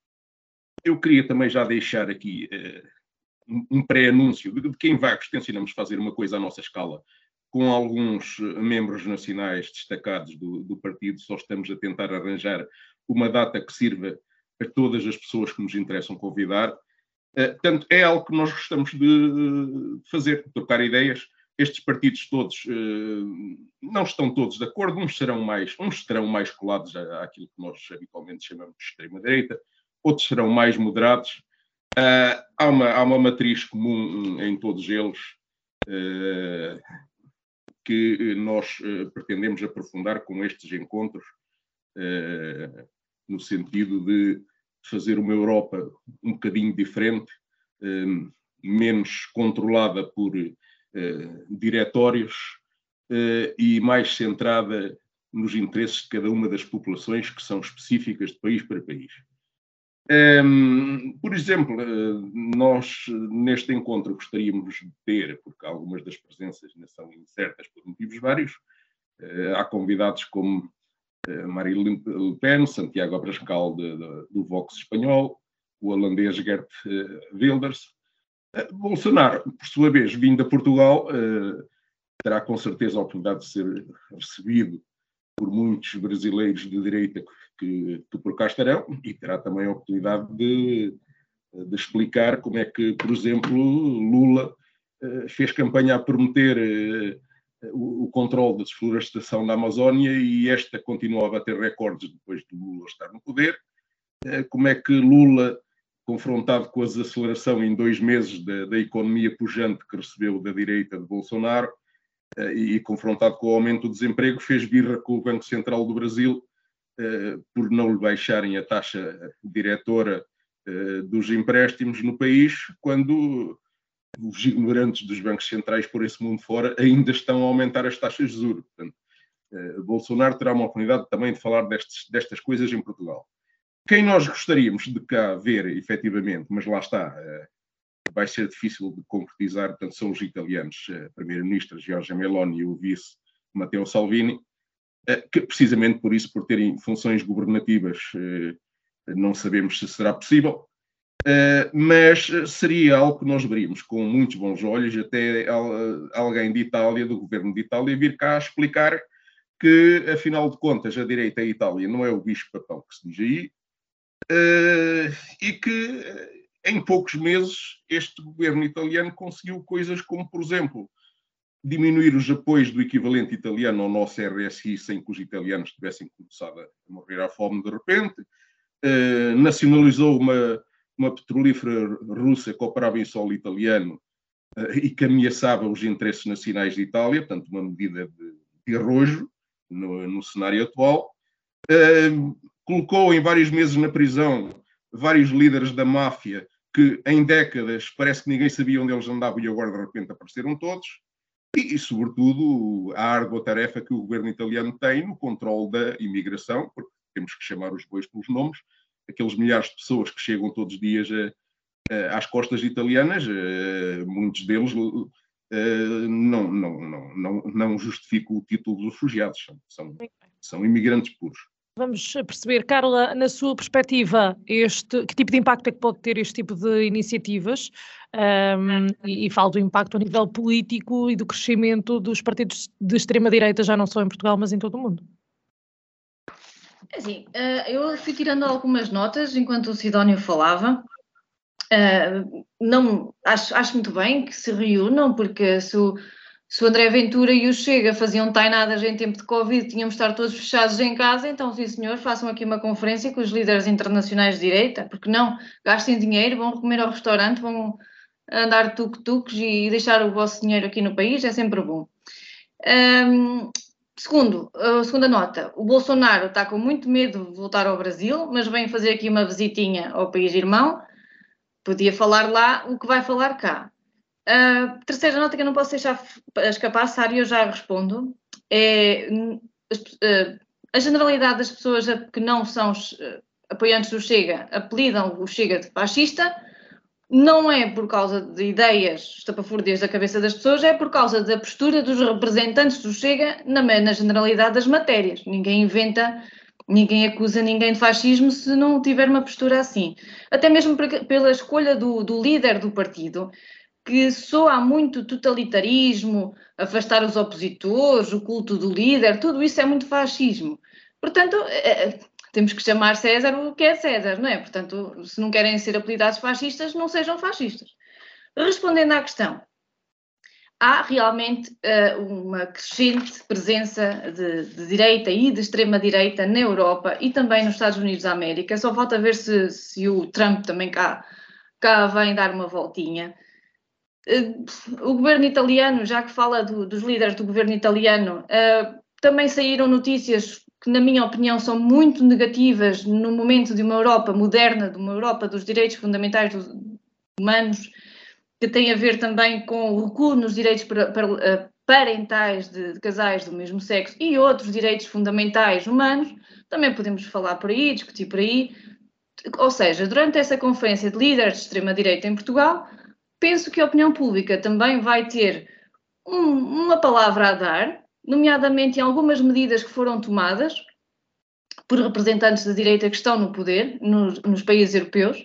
eu queria também já deixar aqui uh, um pré-anúncio de, de que em Vagos fazer uma coisa à nossa escala com alguns membros nacionais destacados do, do partido, só estamos a tentar arranjar uma data que sirva a todas as pessoas que nos interessam convidar eh, portanto, é algo que nós gostamos de fazer, trocar ideias. Estes partidos todos uh, não estão todos de acordo, uns serão mais, uns estarão mais colados àquilo que nós habitualmente chamamos de extrema-direita, outros serão mais moderados. Uh, há, uma, há uma matriz comum em todos eles que nós pretendemos aprofundar com estes encontros, no sentido de fazer uma Europa um bocadinho diferente, menos controlada por diretórios e mais centrada nos interesses de cada uma das populações que são específicas de país para país. Um, por exemplo, eh, nós neste encontro gostaríamos de ter, porque algumas das presenças são incertas por motivos vários, há convidados como Marine Le Pen, Santiago Abascal do Vox espanhol, o holandês Gert uh, Wilders. Bolsonaro, por sua vez, vindo a Portugal, terá com certeza a oportunidade de ser recebido por muitos brasileiros de direita que, que por cá estarão e terá também a oportunidade de, de explicar como é que, por exemplo, Lula eh, fez campanha a prometer eh, o, o controle da desflorestação da Amazónia e esta continua a bater recordes depois de Lula estar no poder. Eh, como é que Lula, confrontado com a desaceleração em dois meses da, da economia pujante que recebeu da direita de Bolsonaro, eh, e confrontado com o aumento do desemprego, fez birra com o Banco Central do Brasil eh, por não lhe baixarem a taxa diretora dos empréstimos no país, quando os ignorantes dos bancos centrais por esse mundo fora ainda estão a aumentar as taxas de juros. Portanto, Bolsonaro terá uma oportunidade também de falar destes, destas coisas em Portugal. Quem nós gostaríamos de cá ver, efetivamente, mas lá está, vai ser difícil de concretizar, portanto, são os italianos, a eh, primeira-ministra Giorgia Meloni e o vice Matteo Salvini, eh, que precisamente por isso, por terem funções governativas, eh, não sabemos se será possível, mas seria algo que nós veríamos com muitos bons olhos, até alguém de Itália, do governo de Itália, vir cá explicar que, afinal de contas, a direita da Itália não é o bicho-papão que se diz aí, e que em poucos meses, este governo italiano conseguiu coisas como, por exemplo, diminuir os apoios do equivalente italiano ao nosso RSI sem que os italianos tivessem começado a morrer à fome de repente, eh, nacionalizou uma, uma petrolífera russa que operava em solo italiano eh, e que ameaçava os interesses nacionais de Itália, portanto, uma medida de, de arrojo no, no cenário atual. Eh, colocou em vários meses na prisão vários líderes da máfia que em décadas parece que ninguém sabia onde eles andavam e agora de repente apareceram todos, e, e sobretudo a árdua tarefa que o governo italiano tem no controle da imigração, porque temos que chamar os bois pelos nomes, aqueles milhares de pessoas que chegam todos os dias a, a, às costas italianas, a, muitos deles não, não, não, não, não justificam o título de refugiados, são, são, são imigrantes puros. Vamos perceber, Carla, na sua perspectiva, este, que tipo de impacto é que pode ter este tipo de iniciativas? Um, e, e falo do impacto a nível político e do crescimento dos partidos de extrema-direita, já não só em Portugal, mas em todo o mundo. É assim, eh, eu fui tirando algumas notas enquanto o Sidónio falava. Eh, não, acho, acho muito bem que se reúnam, porque se o, se o André Ventura e o Chega faziam tainadas em tempo de Covid, tínhamos de estar todos fechados em casa, então, sim senhor, façam aqui uma conferência com os líderes internacionais de direita, porque não, gastem dinheiro, vão comer ao restaurante, vão andar tuk-tuks e deixar o vosso dinheiro aqui no país, é sempre bom. Um, segundo, a segunda nota, o Bolsonaro está com muito medo de voltar ao Brasil, mas vem fazer aqui uma visitinha ao país irmão, podia falar lá o que vai falar cá. Terceira nota que eu não posso deixar escapar, Sário, eu já respondo, é a generalidade das pessoas que não são apoiantes do Chega apelidam o Chega de fascista, não é por causa de ideias estapafúrdias da cabeça das pessoas, é por causa da postura dos representantes do Chega na, na generalidade das matérias. Ninguém inventa, ninguém acusa ninguém de fascismo se não tiver uma postura assim. Até mesmo pela escolha do, do líder do partido que soa muito totalitarismo, afastar os opositores, o culto do líder, tudo isso é muito fascismo. Portanto, é, temos que chamar César o que é César, não é? Portanto, se não querem ser apelidados fascistas, não sejam fascistas. Respondendo à questão, há realmente uh, uma crescente presença de, de, direita e de extrema-direita na Europa e também nos Estados Unidos da América. Só falta ver se, se o Trump também cá, cá vem dar uma voltinha o governo italiano, já que fala do, dos líderes do governo italiano, uh, também saíram notícias que, na minha opinião, são muito negativas no momento de uma Europa moderna, de uma Europa dos direitos fundamentais humanos, que tem a ver também com o recuo nos direitos eh, parentais de, de casais do mesmo sexo e outros direitos fundamentais humanos, também podemos falar por aí, discutir por aí. Ou seja, durante essa conferência de líderes de extrema-direita em Portugal, penso que a opinião pública também vai ter um, uma palavra a dar, nomeadamente em algumas medidas que foram tomadas por representantes da direita que estão no poder nos, nos países europeus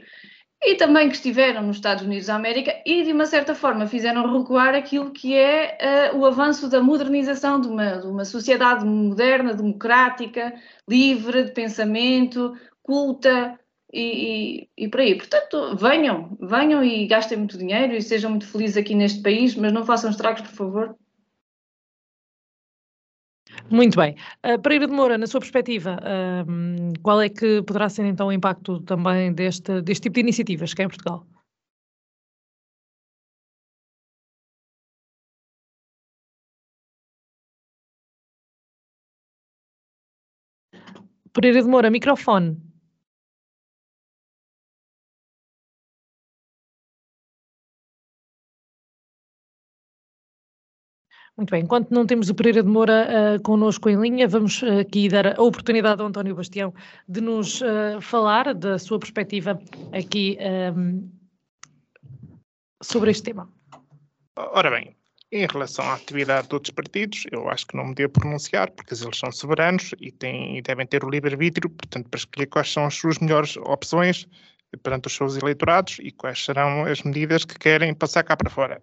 e também que estiveram nos Estados Unidos da América e, de uma certa forma, fizeram recuar aquilo que é uh, o avanço da modernização de uma, de uma sociedade moderna, democrática, livre de pensamento, culta e, e, e por aí. Portanto, venham, venham e gastem muito dinheiro e sejam muito felizes aqui neste país, mas não façam estragos, por favor. Muito bem. Uh, Pereira de Moura, na sua perspectiva, uh, qual é que poderá ser então o impacto também deste, deste tipo de iniciativas cá em Portugal? Pereira de Moura, microfone. Muito bem, enquanto não temos o Pereira de Moura uh, connosco em linha, vamos uh, aqui dar a oportunidade ao António Bastião de nos uh, falar da sua perspectiva aqui um, sobre este tema. Ora bem, em relação à atividade de outros partidos, eu acho que não me devo pronunciar, porque eles são soberanos e, têm, e devem ter o livre-arbítrio, portanto, para escolher quais são as suas melhores opções perante os seus eleitorados e quais serão as medidas que querem passar cá para fora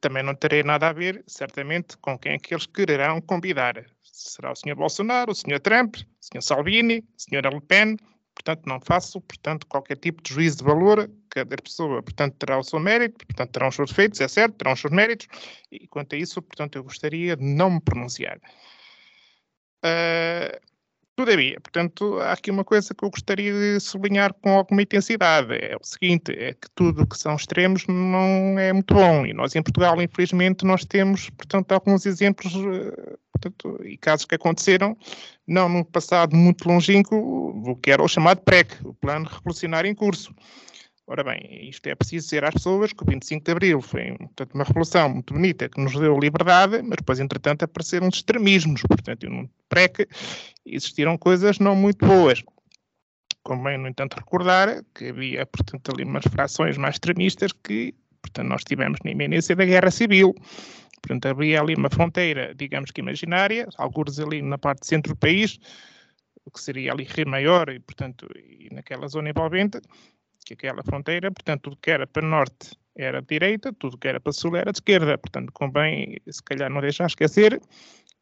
também não terei nada a ver, certamente, com quem é que eles quererão convidar. Será o Sr. Bolsonaro, o Sr. Trump, o Sr. Salvini, a Sra. Le Pen, portanto não faço, portanto, qualquer tipo de juízo de valor, cada pessoa, portanto, terá o seu mérito, portanto, terá os seus defeitos, é certo, terão os seus méritos, e quanto a isso, portanto, eu gostaria de não me pronunciar. Uh, Todavia, portanto, há aqui uma coisa que eu gostaria de sublinhar com alguma intensidade. É o seguinte, é que tudo que são extremos não é muito bom. E nós em Portugal, infelizmente, nós temos, portanto, alguns exemplos eh, portanto, e casos que aconteceram, não no passado muito longínquo, o que era o chamado PREC, o Plano Revolucionário em Curso. Ora bem, isto é preciso dizer às pessoas que o 25 de Abril foi portanto, uma revolução muito bonita que nos deu liberdade, mas depois, entretanto, apareceram os extremismos. Portanto, no PREC existiram coisas não muito boas. Convém, no entanto, recordar que havia, portanto, ali umas frações mais extremistas que, portanto, nós tivemos na iminência da Guerra Civil. Portanto, havia ali uma fronteira, digamos que imaginária, alguns ali na parte centro do país, o que seria ali Rio Maior e, portanto, e naquela zona envolvente, que aquela fronteira, portanto, tudo que era para norte era de direita, tudo que era para sul era de esquerda. Portanto, convém, se calhar, não deixar esquecer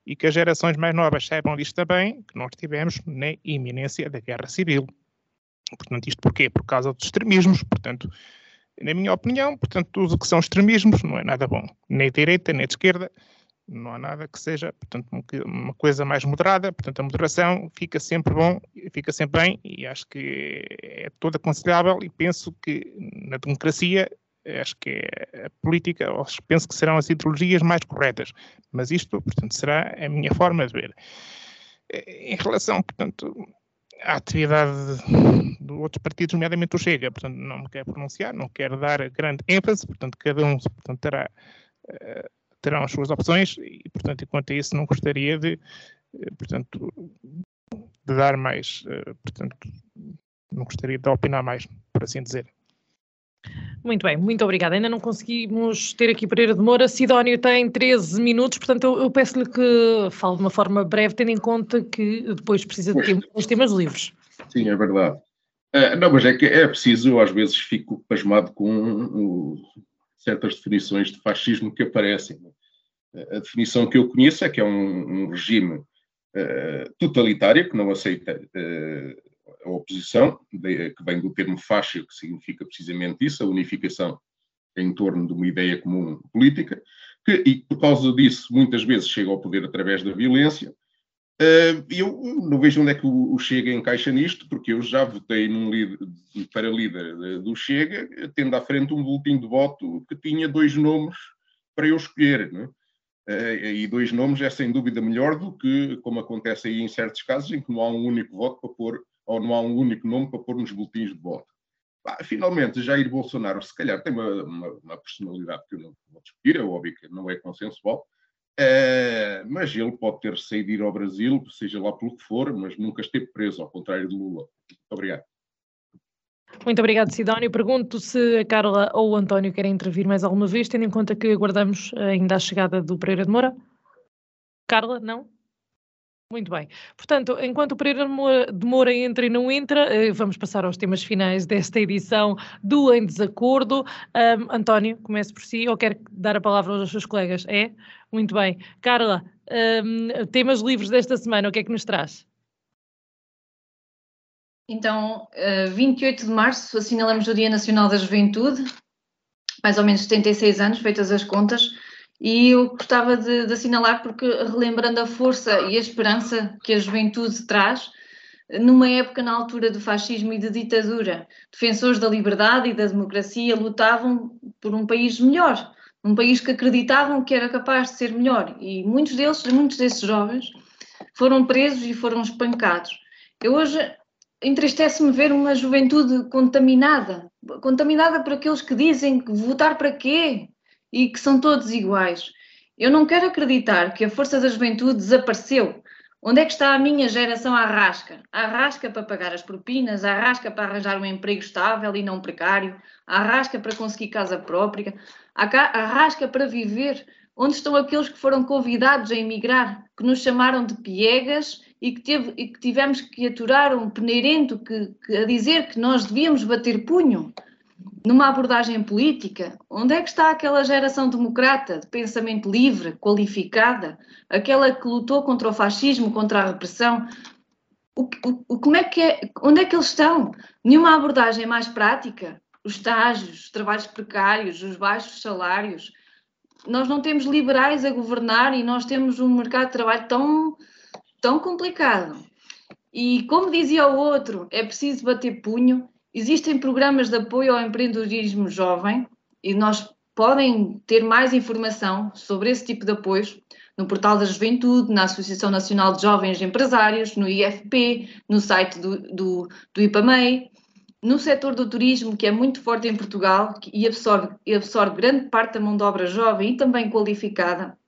e que as gerações mais novas saibam disto também, que nós tivemos na iminência da guerra civil. Portanto, isto porquê? Por causa dos extremismos. Portanto, na minha opinião, portanto, tudo o que são extremismos não é nada bom, nem de direita, nem de esquerda não há nada que seja, portanto, uma coisa mais moderada, portanto, a moderação fica sempre bom, fica sempre bem e acho que é todo aconselhável e penso que na democracia, acho que é a política, penso que serão as ideologias mais corretas, mas isto, portanto, será a minha forma de ver. Em relação, portanto, à atividade de outros partidos, nomeadamente o Chega, portanto, não me quero pronunciar, não quero dar grande ênfase, portanto, cada um, portanto, terá uh, terão as suas opções e, portanto, enquanto a isso não gostaria de, eh, portanto, de dar mais, eh, portanto, não gostaria de opinar mais, por assim dizer. Muito bem, muito obrigada. Ainda não conseguimos ter aqui Pereira de Moura. Sidónio tem 13 minutos, portanto eu, eu peço-lhe que fale de uma forma breve, tendo em conta que depois precisa de tempo para os temas livres. Sim, é verdade. Uh, não, mas é que é preciso, eu às vezes fico pasmado com o, certas definições de fascismo que aparecem. A definição que eu conheço é que é um, um regime uh, totalitário que não aceita uh, a oposição, de, que vem do termo fascio, que significa precisamente isso, a unificação em torno de uma ideia comum política, que, e por causa disso muitas vezes chega ao poder através da violência, eu não vejo onde é que o, Chega encaixa nisto, porque eu já votei líder, para líder do Chega, tendo à frente um boletim de voto que tinha dois nomes para eu escolher. Não é? e dois nomes é sem dúvida melhor do que, como acontece aí em certos casos, em que não há um único voto para pôr, ou não há um único nome para pôr nos boletins de voto. Bah, finalmente, Jair Bolsonaro, se calhar, tem uma, uma, uma, personalidade que eu não vou discutir, é óbvio que não é consensual, é, mas ele pode ter saído ir ao Brasil, seja lá pelo que for, mas nunca esteve preso, ao contrário de Lula. Muito obrigado. Muito obrigado, Sidónio. Pergunto se a Carla ou o António querem intervir mais alguma vez, tendo em conta que aguardamos ainda a chegada do Pereira de Moura. Carla, não? Muito bem. Portanto, enquanto o Pereira de Moura entra e não entra, eh, vamos passar aos temas finais desta edição do Em Desacordo. Um, António, comece por si ou quer dar a palavra aos seus colegas? É? Muito bem. Carla, um, temas livres desta semana, o que é que nos traz? Então, 28 eh, de março assinalamos o Dia Nacional da Juventude, mais ou menos 76 anos, feitas as contas, e eu gostava de, de assinalar porque, relembrando a força e a esperança que a juventude traz, numa época na altura do fascismo e de ditadura, defensores da liberdade e da democracia lutavam por um país melhor, um país que acreditavam que era capaz de ser melhor. E muitos deles, muitos desses jovens, foram presos e foram espancados. Eu hoje entristece-me ver uma juventude contaminada, contaminada por aqueles que dizem que votar para quê e que são todos iguais. Eu não quero acreditar que a força da juventude desapareceu. Onde é que está a minha geração à rasca? À rasca para pagar as propinas, à rasca para arranjar um emprego estável e não precário, à rasca para conseguir casa própria, à rasca para viver. Onde estão aqueles que foram convidados a emigrar, que nos chamaram de piegas e que, teve, e que tivemos que aturar um peneirento que, que, a dizer que nós devíamos bater punho numa abordagem política? Onde é que está aquela geração democrata, de pensamento livre, qualificada, aquela que lutou contra o fascismo, contra a repressão? O, o, como é que é, onde é que eles estão? Nenhuma abordagem mais prática? Os estágios, os trabalhos precários, os baixos salários. Nós não temos liberais a governar e nós temos um mercado de trabalho tão tão complicado. E como dizia o outro, é preciso bater punho. Existem programas de apoio ao empreendedorismo jovem e nós podem ter mais informação sobre esse tipo de apoios no portal da Juventude, na Associação Nacional de Jovens Empresários, no IFP, no site do, do, do IPAMEI, no setor do turismo, que é muito forte em Portugal e absorve, absorve grande parte da mão de obra jovem e também qualificada.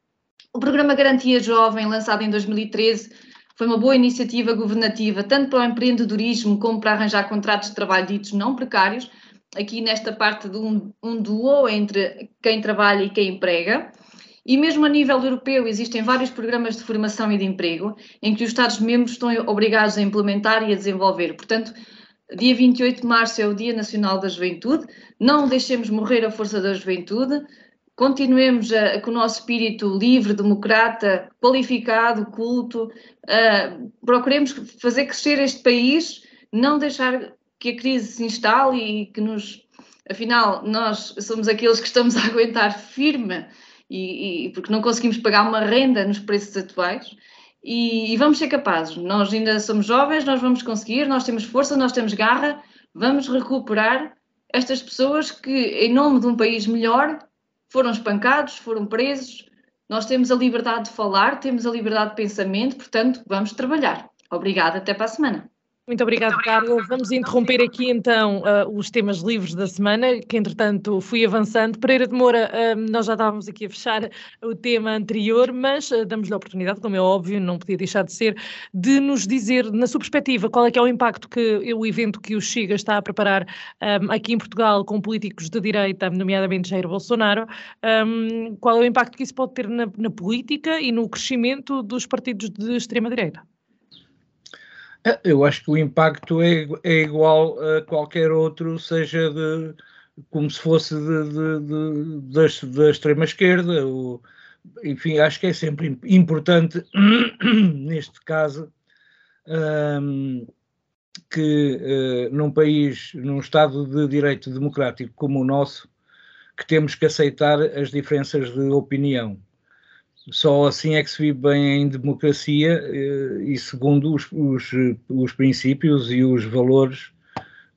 O programa Garantia Jovem, lançado em 2013, foi uma boa iniciativa governativa, tanto para o empreendedorismo como para arranjar contratos de trabalho ditos não precários, aqui nesta parte de um, um duo entre quem trabalha e quem emprega. E mesmo a nível europeu existem vários programas de formação e de emprego em que os Estados-membros estão obrigados a implementar e a desenvolver. Portanto, dia 28 de março é o Dia Nacional da Juventude. Não deixemos morrer a força da juventude continuemos a, com o nosso espírito livre, democrata, qualificado, culto, uh, procuremos fazer crescer este país, não deixar que a crise se instale e que nos, afinal, nós somos aqueles que estamos <laughs> a aguentar firme e, e porque não conseguimos pagar uma renda nos preços atuais. E, e vamos ser capazes. Nós ainda somos jovens, nós vamos conseguir, nós temos força, nós temos garra, vamos recuperar estas pessoas que, em nome de um país melhor, foram espancados, foram presos. Nós temos a liberdade de falar, temos a liberdade de pensamento, portanto, vamos trabalhar. Obrigada, até para a semana. Muito obrigada, Carla. Vamos interromper aqui então uh, os temas livres da semana, que entretanto fui avançando. Pereira de Moura, uh, nós já estávamos aqui a fechar o tema anterior, mas uh, damos-lhe a oportunidade, como é óbvio, não podia deixar de ser, de nos dizer, na sua perspectiva, qual é que é o impacto que o evento que o Chega está a preparar um, aqui em Portugal com políticos de direita, nomeadamente Jair Bolsonaro, um, qual é o impacto que isso pode ter na, na política e no crescimento dos partidos de extrema-direita? Eu acho que o impacto é, é igual a qualquer outro, seja de como se fosse de, de, de, da extrema esquerda. Ou, enfim, acho que é sempre importante, <clears throat> neste caso, um, que uh, num país, num Estado de direito democrático como o nosso, que temos que aceitar as diferenças de opinião. Só assim é que se vive bem em democracia eh, e segundo os, os, os princípios e os valores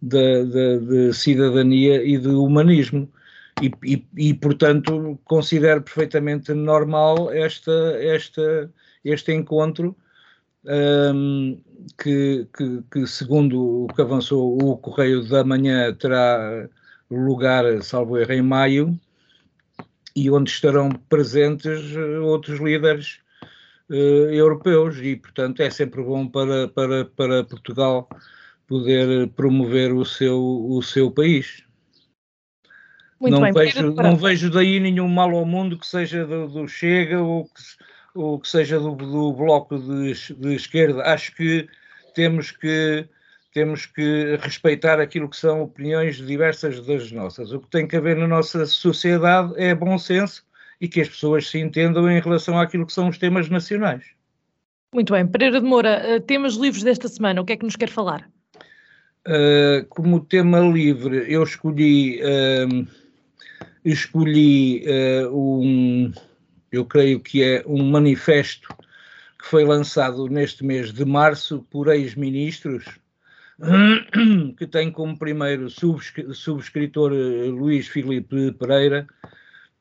de, de, cidadania e de humanismo. e, e, e, portanto, considero perfeitamente normal esta, esta, este encontro, um, que, que, que, segundo o que avançou o Correio da Manhã, terá lugar, salvo erro, em maio, e onde estarão presentes eh, outros líderes uh, europeus, e, portanto, é sempre bom para, para, para Portugal poder promover o seu, o seu país. Muito não, bem, vejo, não vejo daí nenhum mal ao mundo que seja do, do Chega ou que, ou que seja do, do Bloco de, de Esquerda. Acho que temos que temos que respeitar aquilo que são opiniões diversas das nossas. O que tem que haver na nossa sociedade é bom senso e que as pessoas se entendam em relação àquilo que são os temas nacionais. Muito bem. Pereira de Moura, eh, temas livres desta semana, o que é que nos quer falar? Uh, como tema livre, eu escolhi, uh, escolhi uh, um, eu creio que é um manifesto que foi lançado neste mês de março por ex-ministros, que tem como primeiro subscritor Luís Filipe Pereira,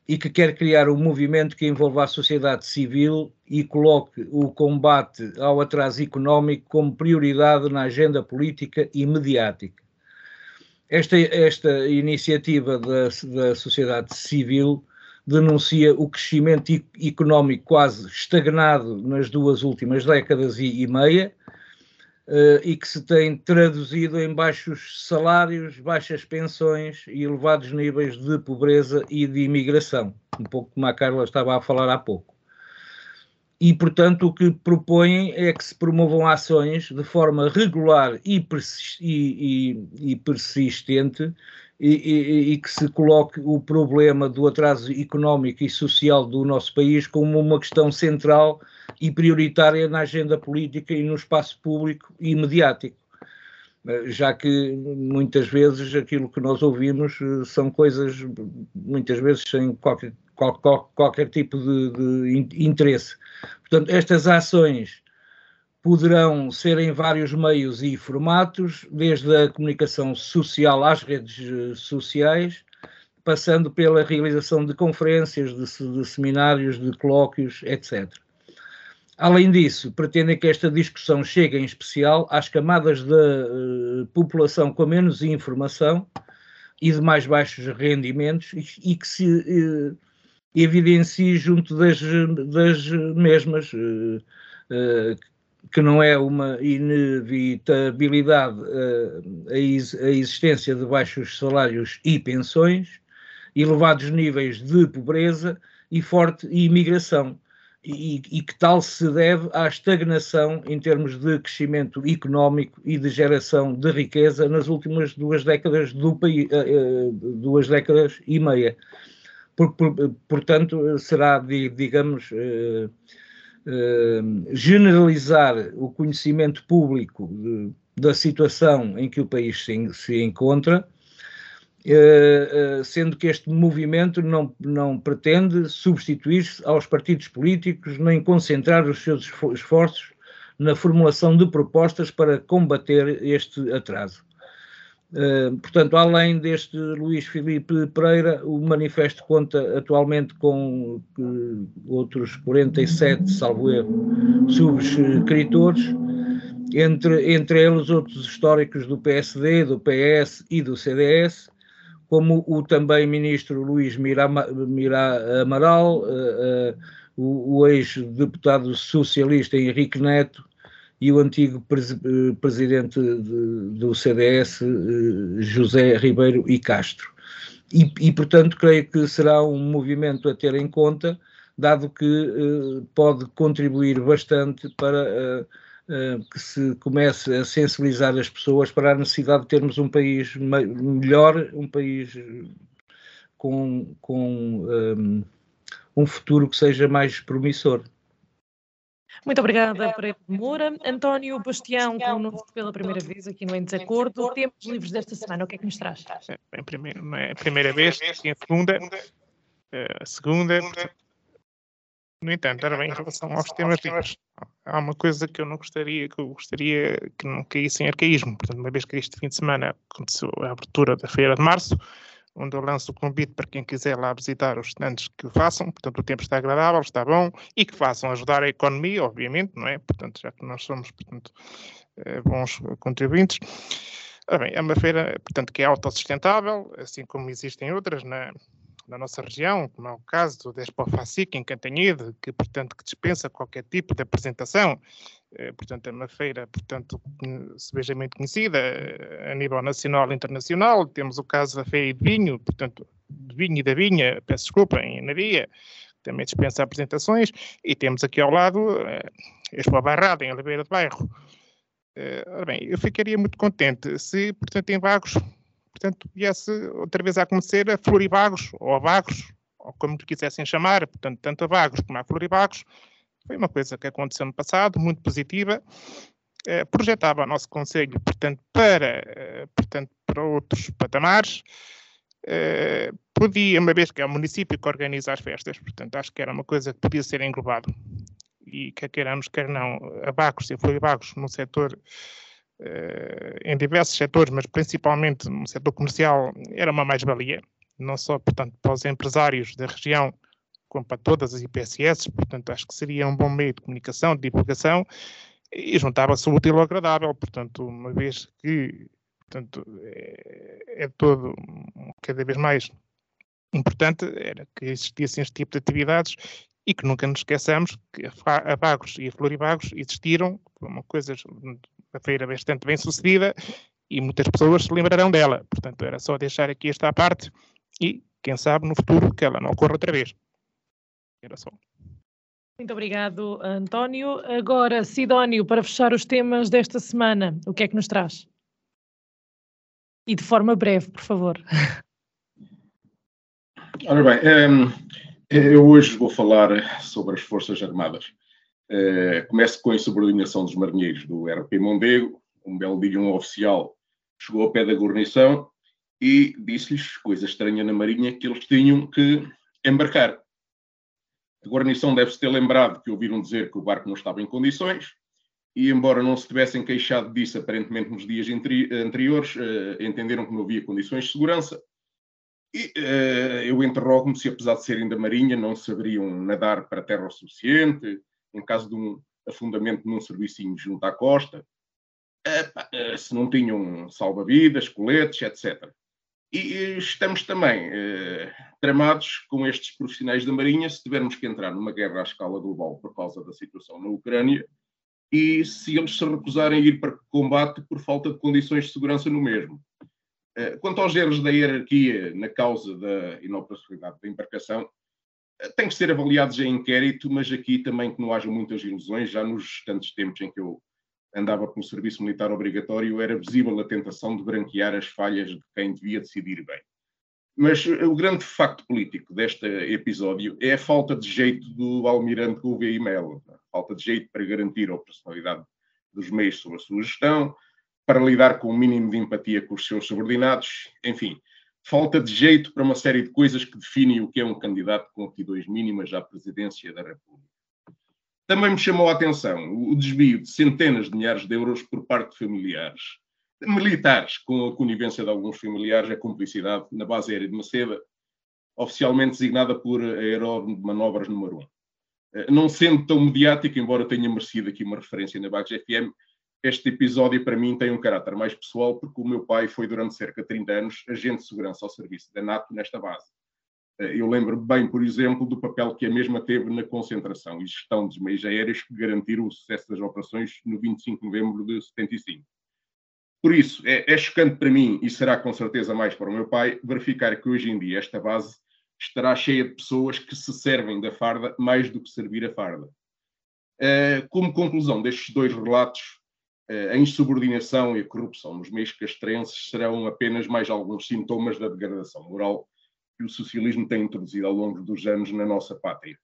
e que quer criar um movimento que envolva a sociedade civil e coloque o combate ao atraso económico como prioridade na agenda política e mediática. Esta, esta iniciativa da, da sociedade civil denuncia o crescimento económico quase estagnado nas duas últimas décadas e, e meia, uh, e que se tem traduzido em baixos salários, baixas pensões e elevados níveis de pobreza e de imigração, um pouco como a Carla estava a falar há pouco. E, portanto, o que propõem é que se promovam ações de forma regular e, persist e, e, e persistente e, que se coloque o problema do atraso económico e social do nosso país como uma questão central e prioritária na agenda política e no espaço público e mediático, eh, já que muitas vezes aquilo que nós ouvimos eh, são coisas, muitas vezes sem qualquer, qualquer, qualquer tipo de, de interesse. Portanto, estas ações poderão ser em vários meios e formatos, desde a comunicação social às redes eh, sociais, passando pela realização de conferências, de, de seminários, de colóquios, etc. Além disso, pretendem que esta discussão chegue em especial às camadas da uh, população com menos informação e de mais baixos rendimentos e, e que se uh, evidencie junto das, das mesmas, uh, que não é uma inevitabilidade a, a existência de baixos salários e pensões, elevados níveis de pobreza e forte imigração e, e, que tal se deve à estagnação em termos de crescimento económico e de geração de riqueza nas últimas duas décadas do país, uh, duas décadas e meia. Por, por, portanto, será, digamos, uh, generalizar o conhecimento público da situação em que o país se, se encontra eh, eh, sendo que este movimento não, não pretende substituir-se aos partidos políticos nem concentrar os seus esforços na formulação de propostas para combater este atraso. Uh, portanto, além deste Luís Filipe Pereira, o manifesto conta atualmente com outros 47, salvo erro, subscritores, entre, entre eles outros históricos do PSD, do PS e do CDS, como o também ministro Luís Mira Amaral, uh, o, o ex-deputado socialista Henrique Neto e o antigo pres, uh, presidente de, do CDS, José Ribeiro e Castro. E, e, portanto, creio que será um movimento a ter em conta, dado que pode contribuir bastante para eh, que se comece a sensibilizar as pessoas para a necessidade de termos um país melhor, um país com, com um, eh, um futuro que seja mais promissor. Muito obrigada, Pereira de Moura. António Bastião, connosco pela primeira vez aqui no Em Desacordo. Tempos livres desta semana, o que é que nos traz? É, primeiro, não é a primeira vez, sim, a segunda. Eh, a segunda, no entanto, era bem em relação aos temas livres. Há uma coisa que eu não gostaria, que eu gostaria que não caísse em arcaísmo. Portanto, uma vez que este fim de semana aconteceu a abertura da Feira de Março, onde eu lanço o convite para quem quiser lá visitar os estandes que façam, portanto o tempo está agradável, está bom, e que façam ajudar a economia, obviamente, não é? Portanto, já que nós somos, portanto, eh, bons contribuintes. Bem, é uma feira, portanto, que é autossustentável, assim como existem outras na, na nossa região, como é o caso do Despo Facic, em Cantanhede, que, portanto, que dispensa qualquer tipo de apresentação. Eh, portanto, é uma feira, portanto, sebejamente conhecida eh, a nível nacional e internacional. Temos o caso da feira de vinho, portanto, de vinho e da vinha, peço desculpa, em Naria, também dispensa apresentações. E temos aqui ao lado a Expo Barrada, em Oliveira de Bairro. Ora bem, eu ficaria muito contente se, portanto, em Vagos portanto, viesse outra vez a acontecer a Floribagos, ou a Vagos, ou como lhe quisessem chamar, portanto, tanto a Vagos como a Floribagos. Foi uma coisa que aconteceu no passado, muito positiva. Eh, projetava o nosso Conselho, portanto, para, eh, portanto, para outros patamares. Eh, podia, uma vez que é o município que organiza as festas, portanto, acho que era uma coisa que podia ser englobado. E quer queiramos, quer não, a Vagos e Floribagos no setor em diversos setores, mas principalmente no setor comercial, era uma mais-valia, não só, portanto, para os empresários da região, como para todas as IPSS, portanto, acho que seria um bom meio de comunicação, de divulgação, e juntava-se o útil ao agradável, portanto, uma vez que, portanto, é, é todo cada vez mais importante era que existissem este tipo de atividades e que nunca nos esqueçamos que a Vagos e a Floribagos existiram, uma coisa uma feira bastante bem sucedida e muitas pessoas se lembrarão dela. Portanto, era só deixar aqui esta parte e, quem sabe, no futuro que ela não ocorra outra vez. Era só. Muito obrigado, António. Agora, Sidónio, para fechar os temas desta semana, o que é que nos traz? E de forma breve, por favor. Ora bem, ehm, eu hoje vou falar sobre as Forças Armadas. Uh, começo com a insubordinação dos marinheiros do RP Mondego. Um belo dia, um oficial chegou ao pé da guarnição e disse-lhes, coisa estranha na Marinha, que eles tinham que embarcar. A guarnição deve-se ter lembrado que ouviram dizer que o barco não estava em condições e, embora não se tivessem queixado disso aparentemente nos dias anteriores, uh, entenderam que não havia condições de segurança. E uh, eu interrogo-me se, apesar de serem da Marinha, não saberiam nadar para terra o suficiente, em caso de um afundamento num serviço junto à costa, eh, se não tinham salva-vidas, coletes, etc. E estamos também eh, tramados com estes profissionais da Marinha se tivermos que entrar numa guerra à escala global por causa da situação na Ucrânia e se eles se recusarem a ir para combate por falta de condições de segurança no mesmo. Eh, quanto aos erros da hierarquia na causa da inoperacionalidade da embarcação, tem que ser avaliados em inquérito, mas aqui também que não haja muitas ilusões. Já nos tantos tempos em que eu andava com o serviço militar obrigatório, era visível a tentação de branquear as falhas de quem devia decidir bem. Mas o grande facto político deste episódio é a falta de jeito do almirante Gouveia e Melo. Falta de jeito para garantir a operacionalidade dos meios sob a sua gestão, para lidar com o mínimo de empatia com os seus subordinados, enfim, falta de jeito para uma série de coisas que definem o que é um candidato com aptidões mínimas à presidência da República. Também me chamou a atenção o desvio de centenas de milhares de euros por parte de familiares, militares, com a conivência de alguns familiares, a cumplicidade na base aérea de Maceda, oficialmente designada por Aeródromo de Manobras número 1. Eh, não sendo tão mediático, embora tenha merecido aqui uma referência na Bagos FM, este episódio para mim tem um caráter mais pessoal porque o meu pai foi durante cerca de 30 anos agente de segurança ao serviço da NATO nesta base. Eh, eu lembro bem, por exemplo, do papel que a mesma teve na concentração e gestão dos meios aéreos que garantiram o sucesso das operações no 25 de novembro de 75. Por isso, é, é chocante para mim, e será com certeza mais para o meu pai, verificar que hoje em dia esta base estará cheia de pessoas que se servem da farda mais do que servir a farda. Uh, como conclusão destes dois relatos, eh, a insubordinação e a corrupção nos meios castrenses serão apenas mais alguns sintomas da degradação moral que o socialismo tem introduzido ao longo dos anos na nossa pátria.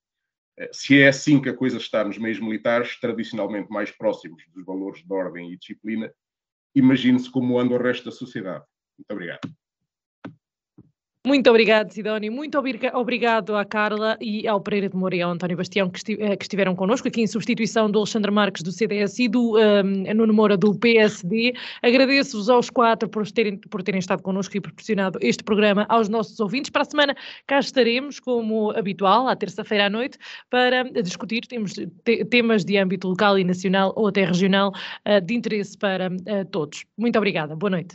Eh, se é assim que a coisa está nos meios militares, tradicionalmente mais próximos dos valores de ordem e disciplina, imagine-se como anda o resto da sociedade. Muito obrigado. Muito obrigado, Sidónio. Muito obrigado à Carla e ao Pereira de Moura e ao António Bastião que, eh, que, estiveram connosco aqui em substituição do Alexandre Marques do CDS e do um, Nuno Moura do PSD. Agradeço-vos aos quatro por terem, por terem estado connosco e proporcionado este programa aos nossos ouvintes. Para a semana cá estaremos, como habitual, à terça-feira à noite, para discutir temos te, temas de âmbito local e nacional ou até regional uh, de interesse para uh, todos. Muito obrigada. Boa noite.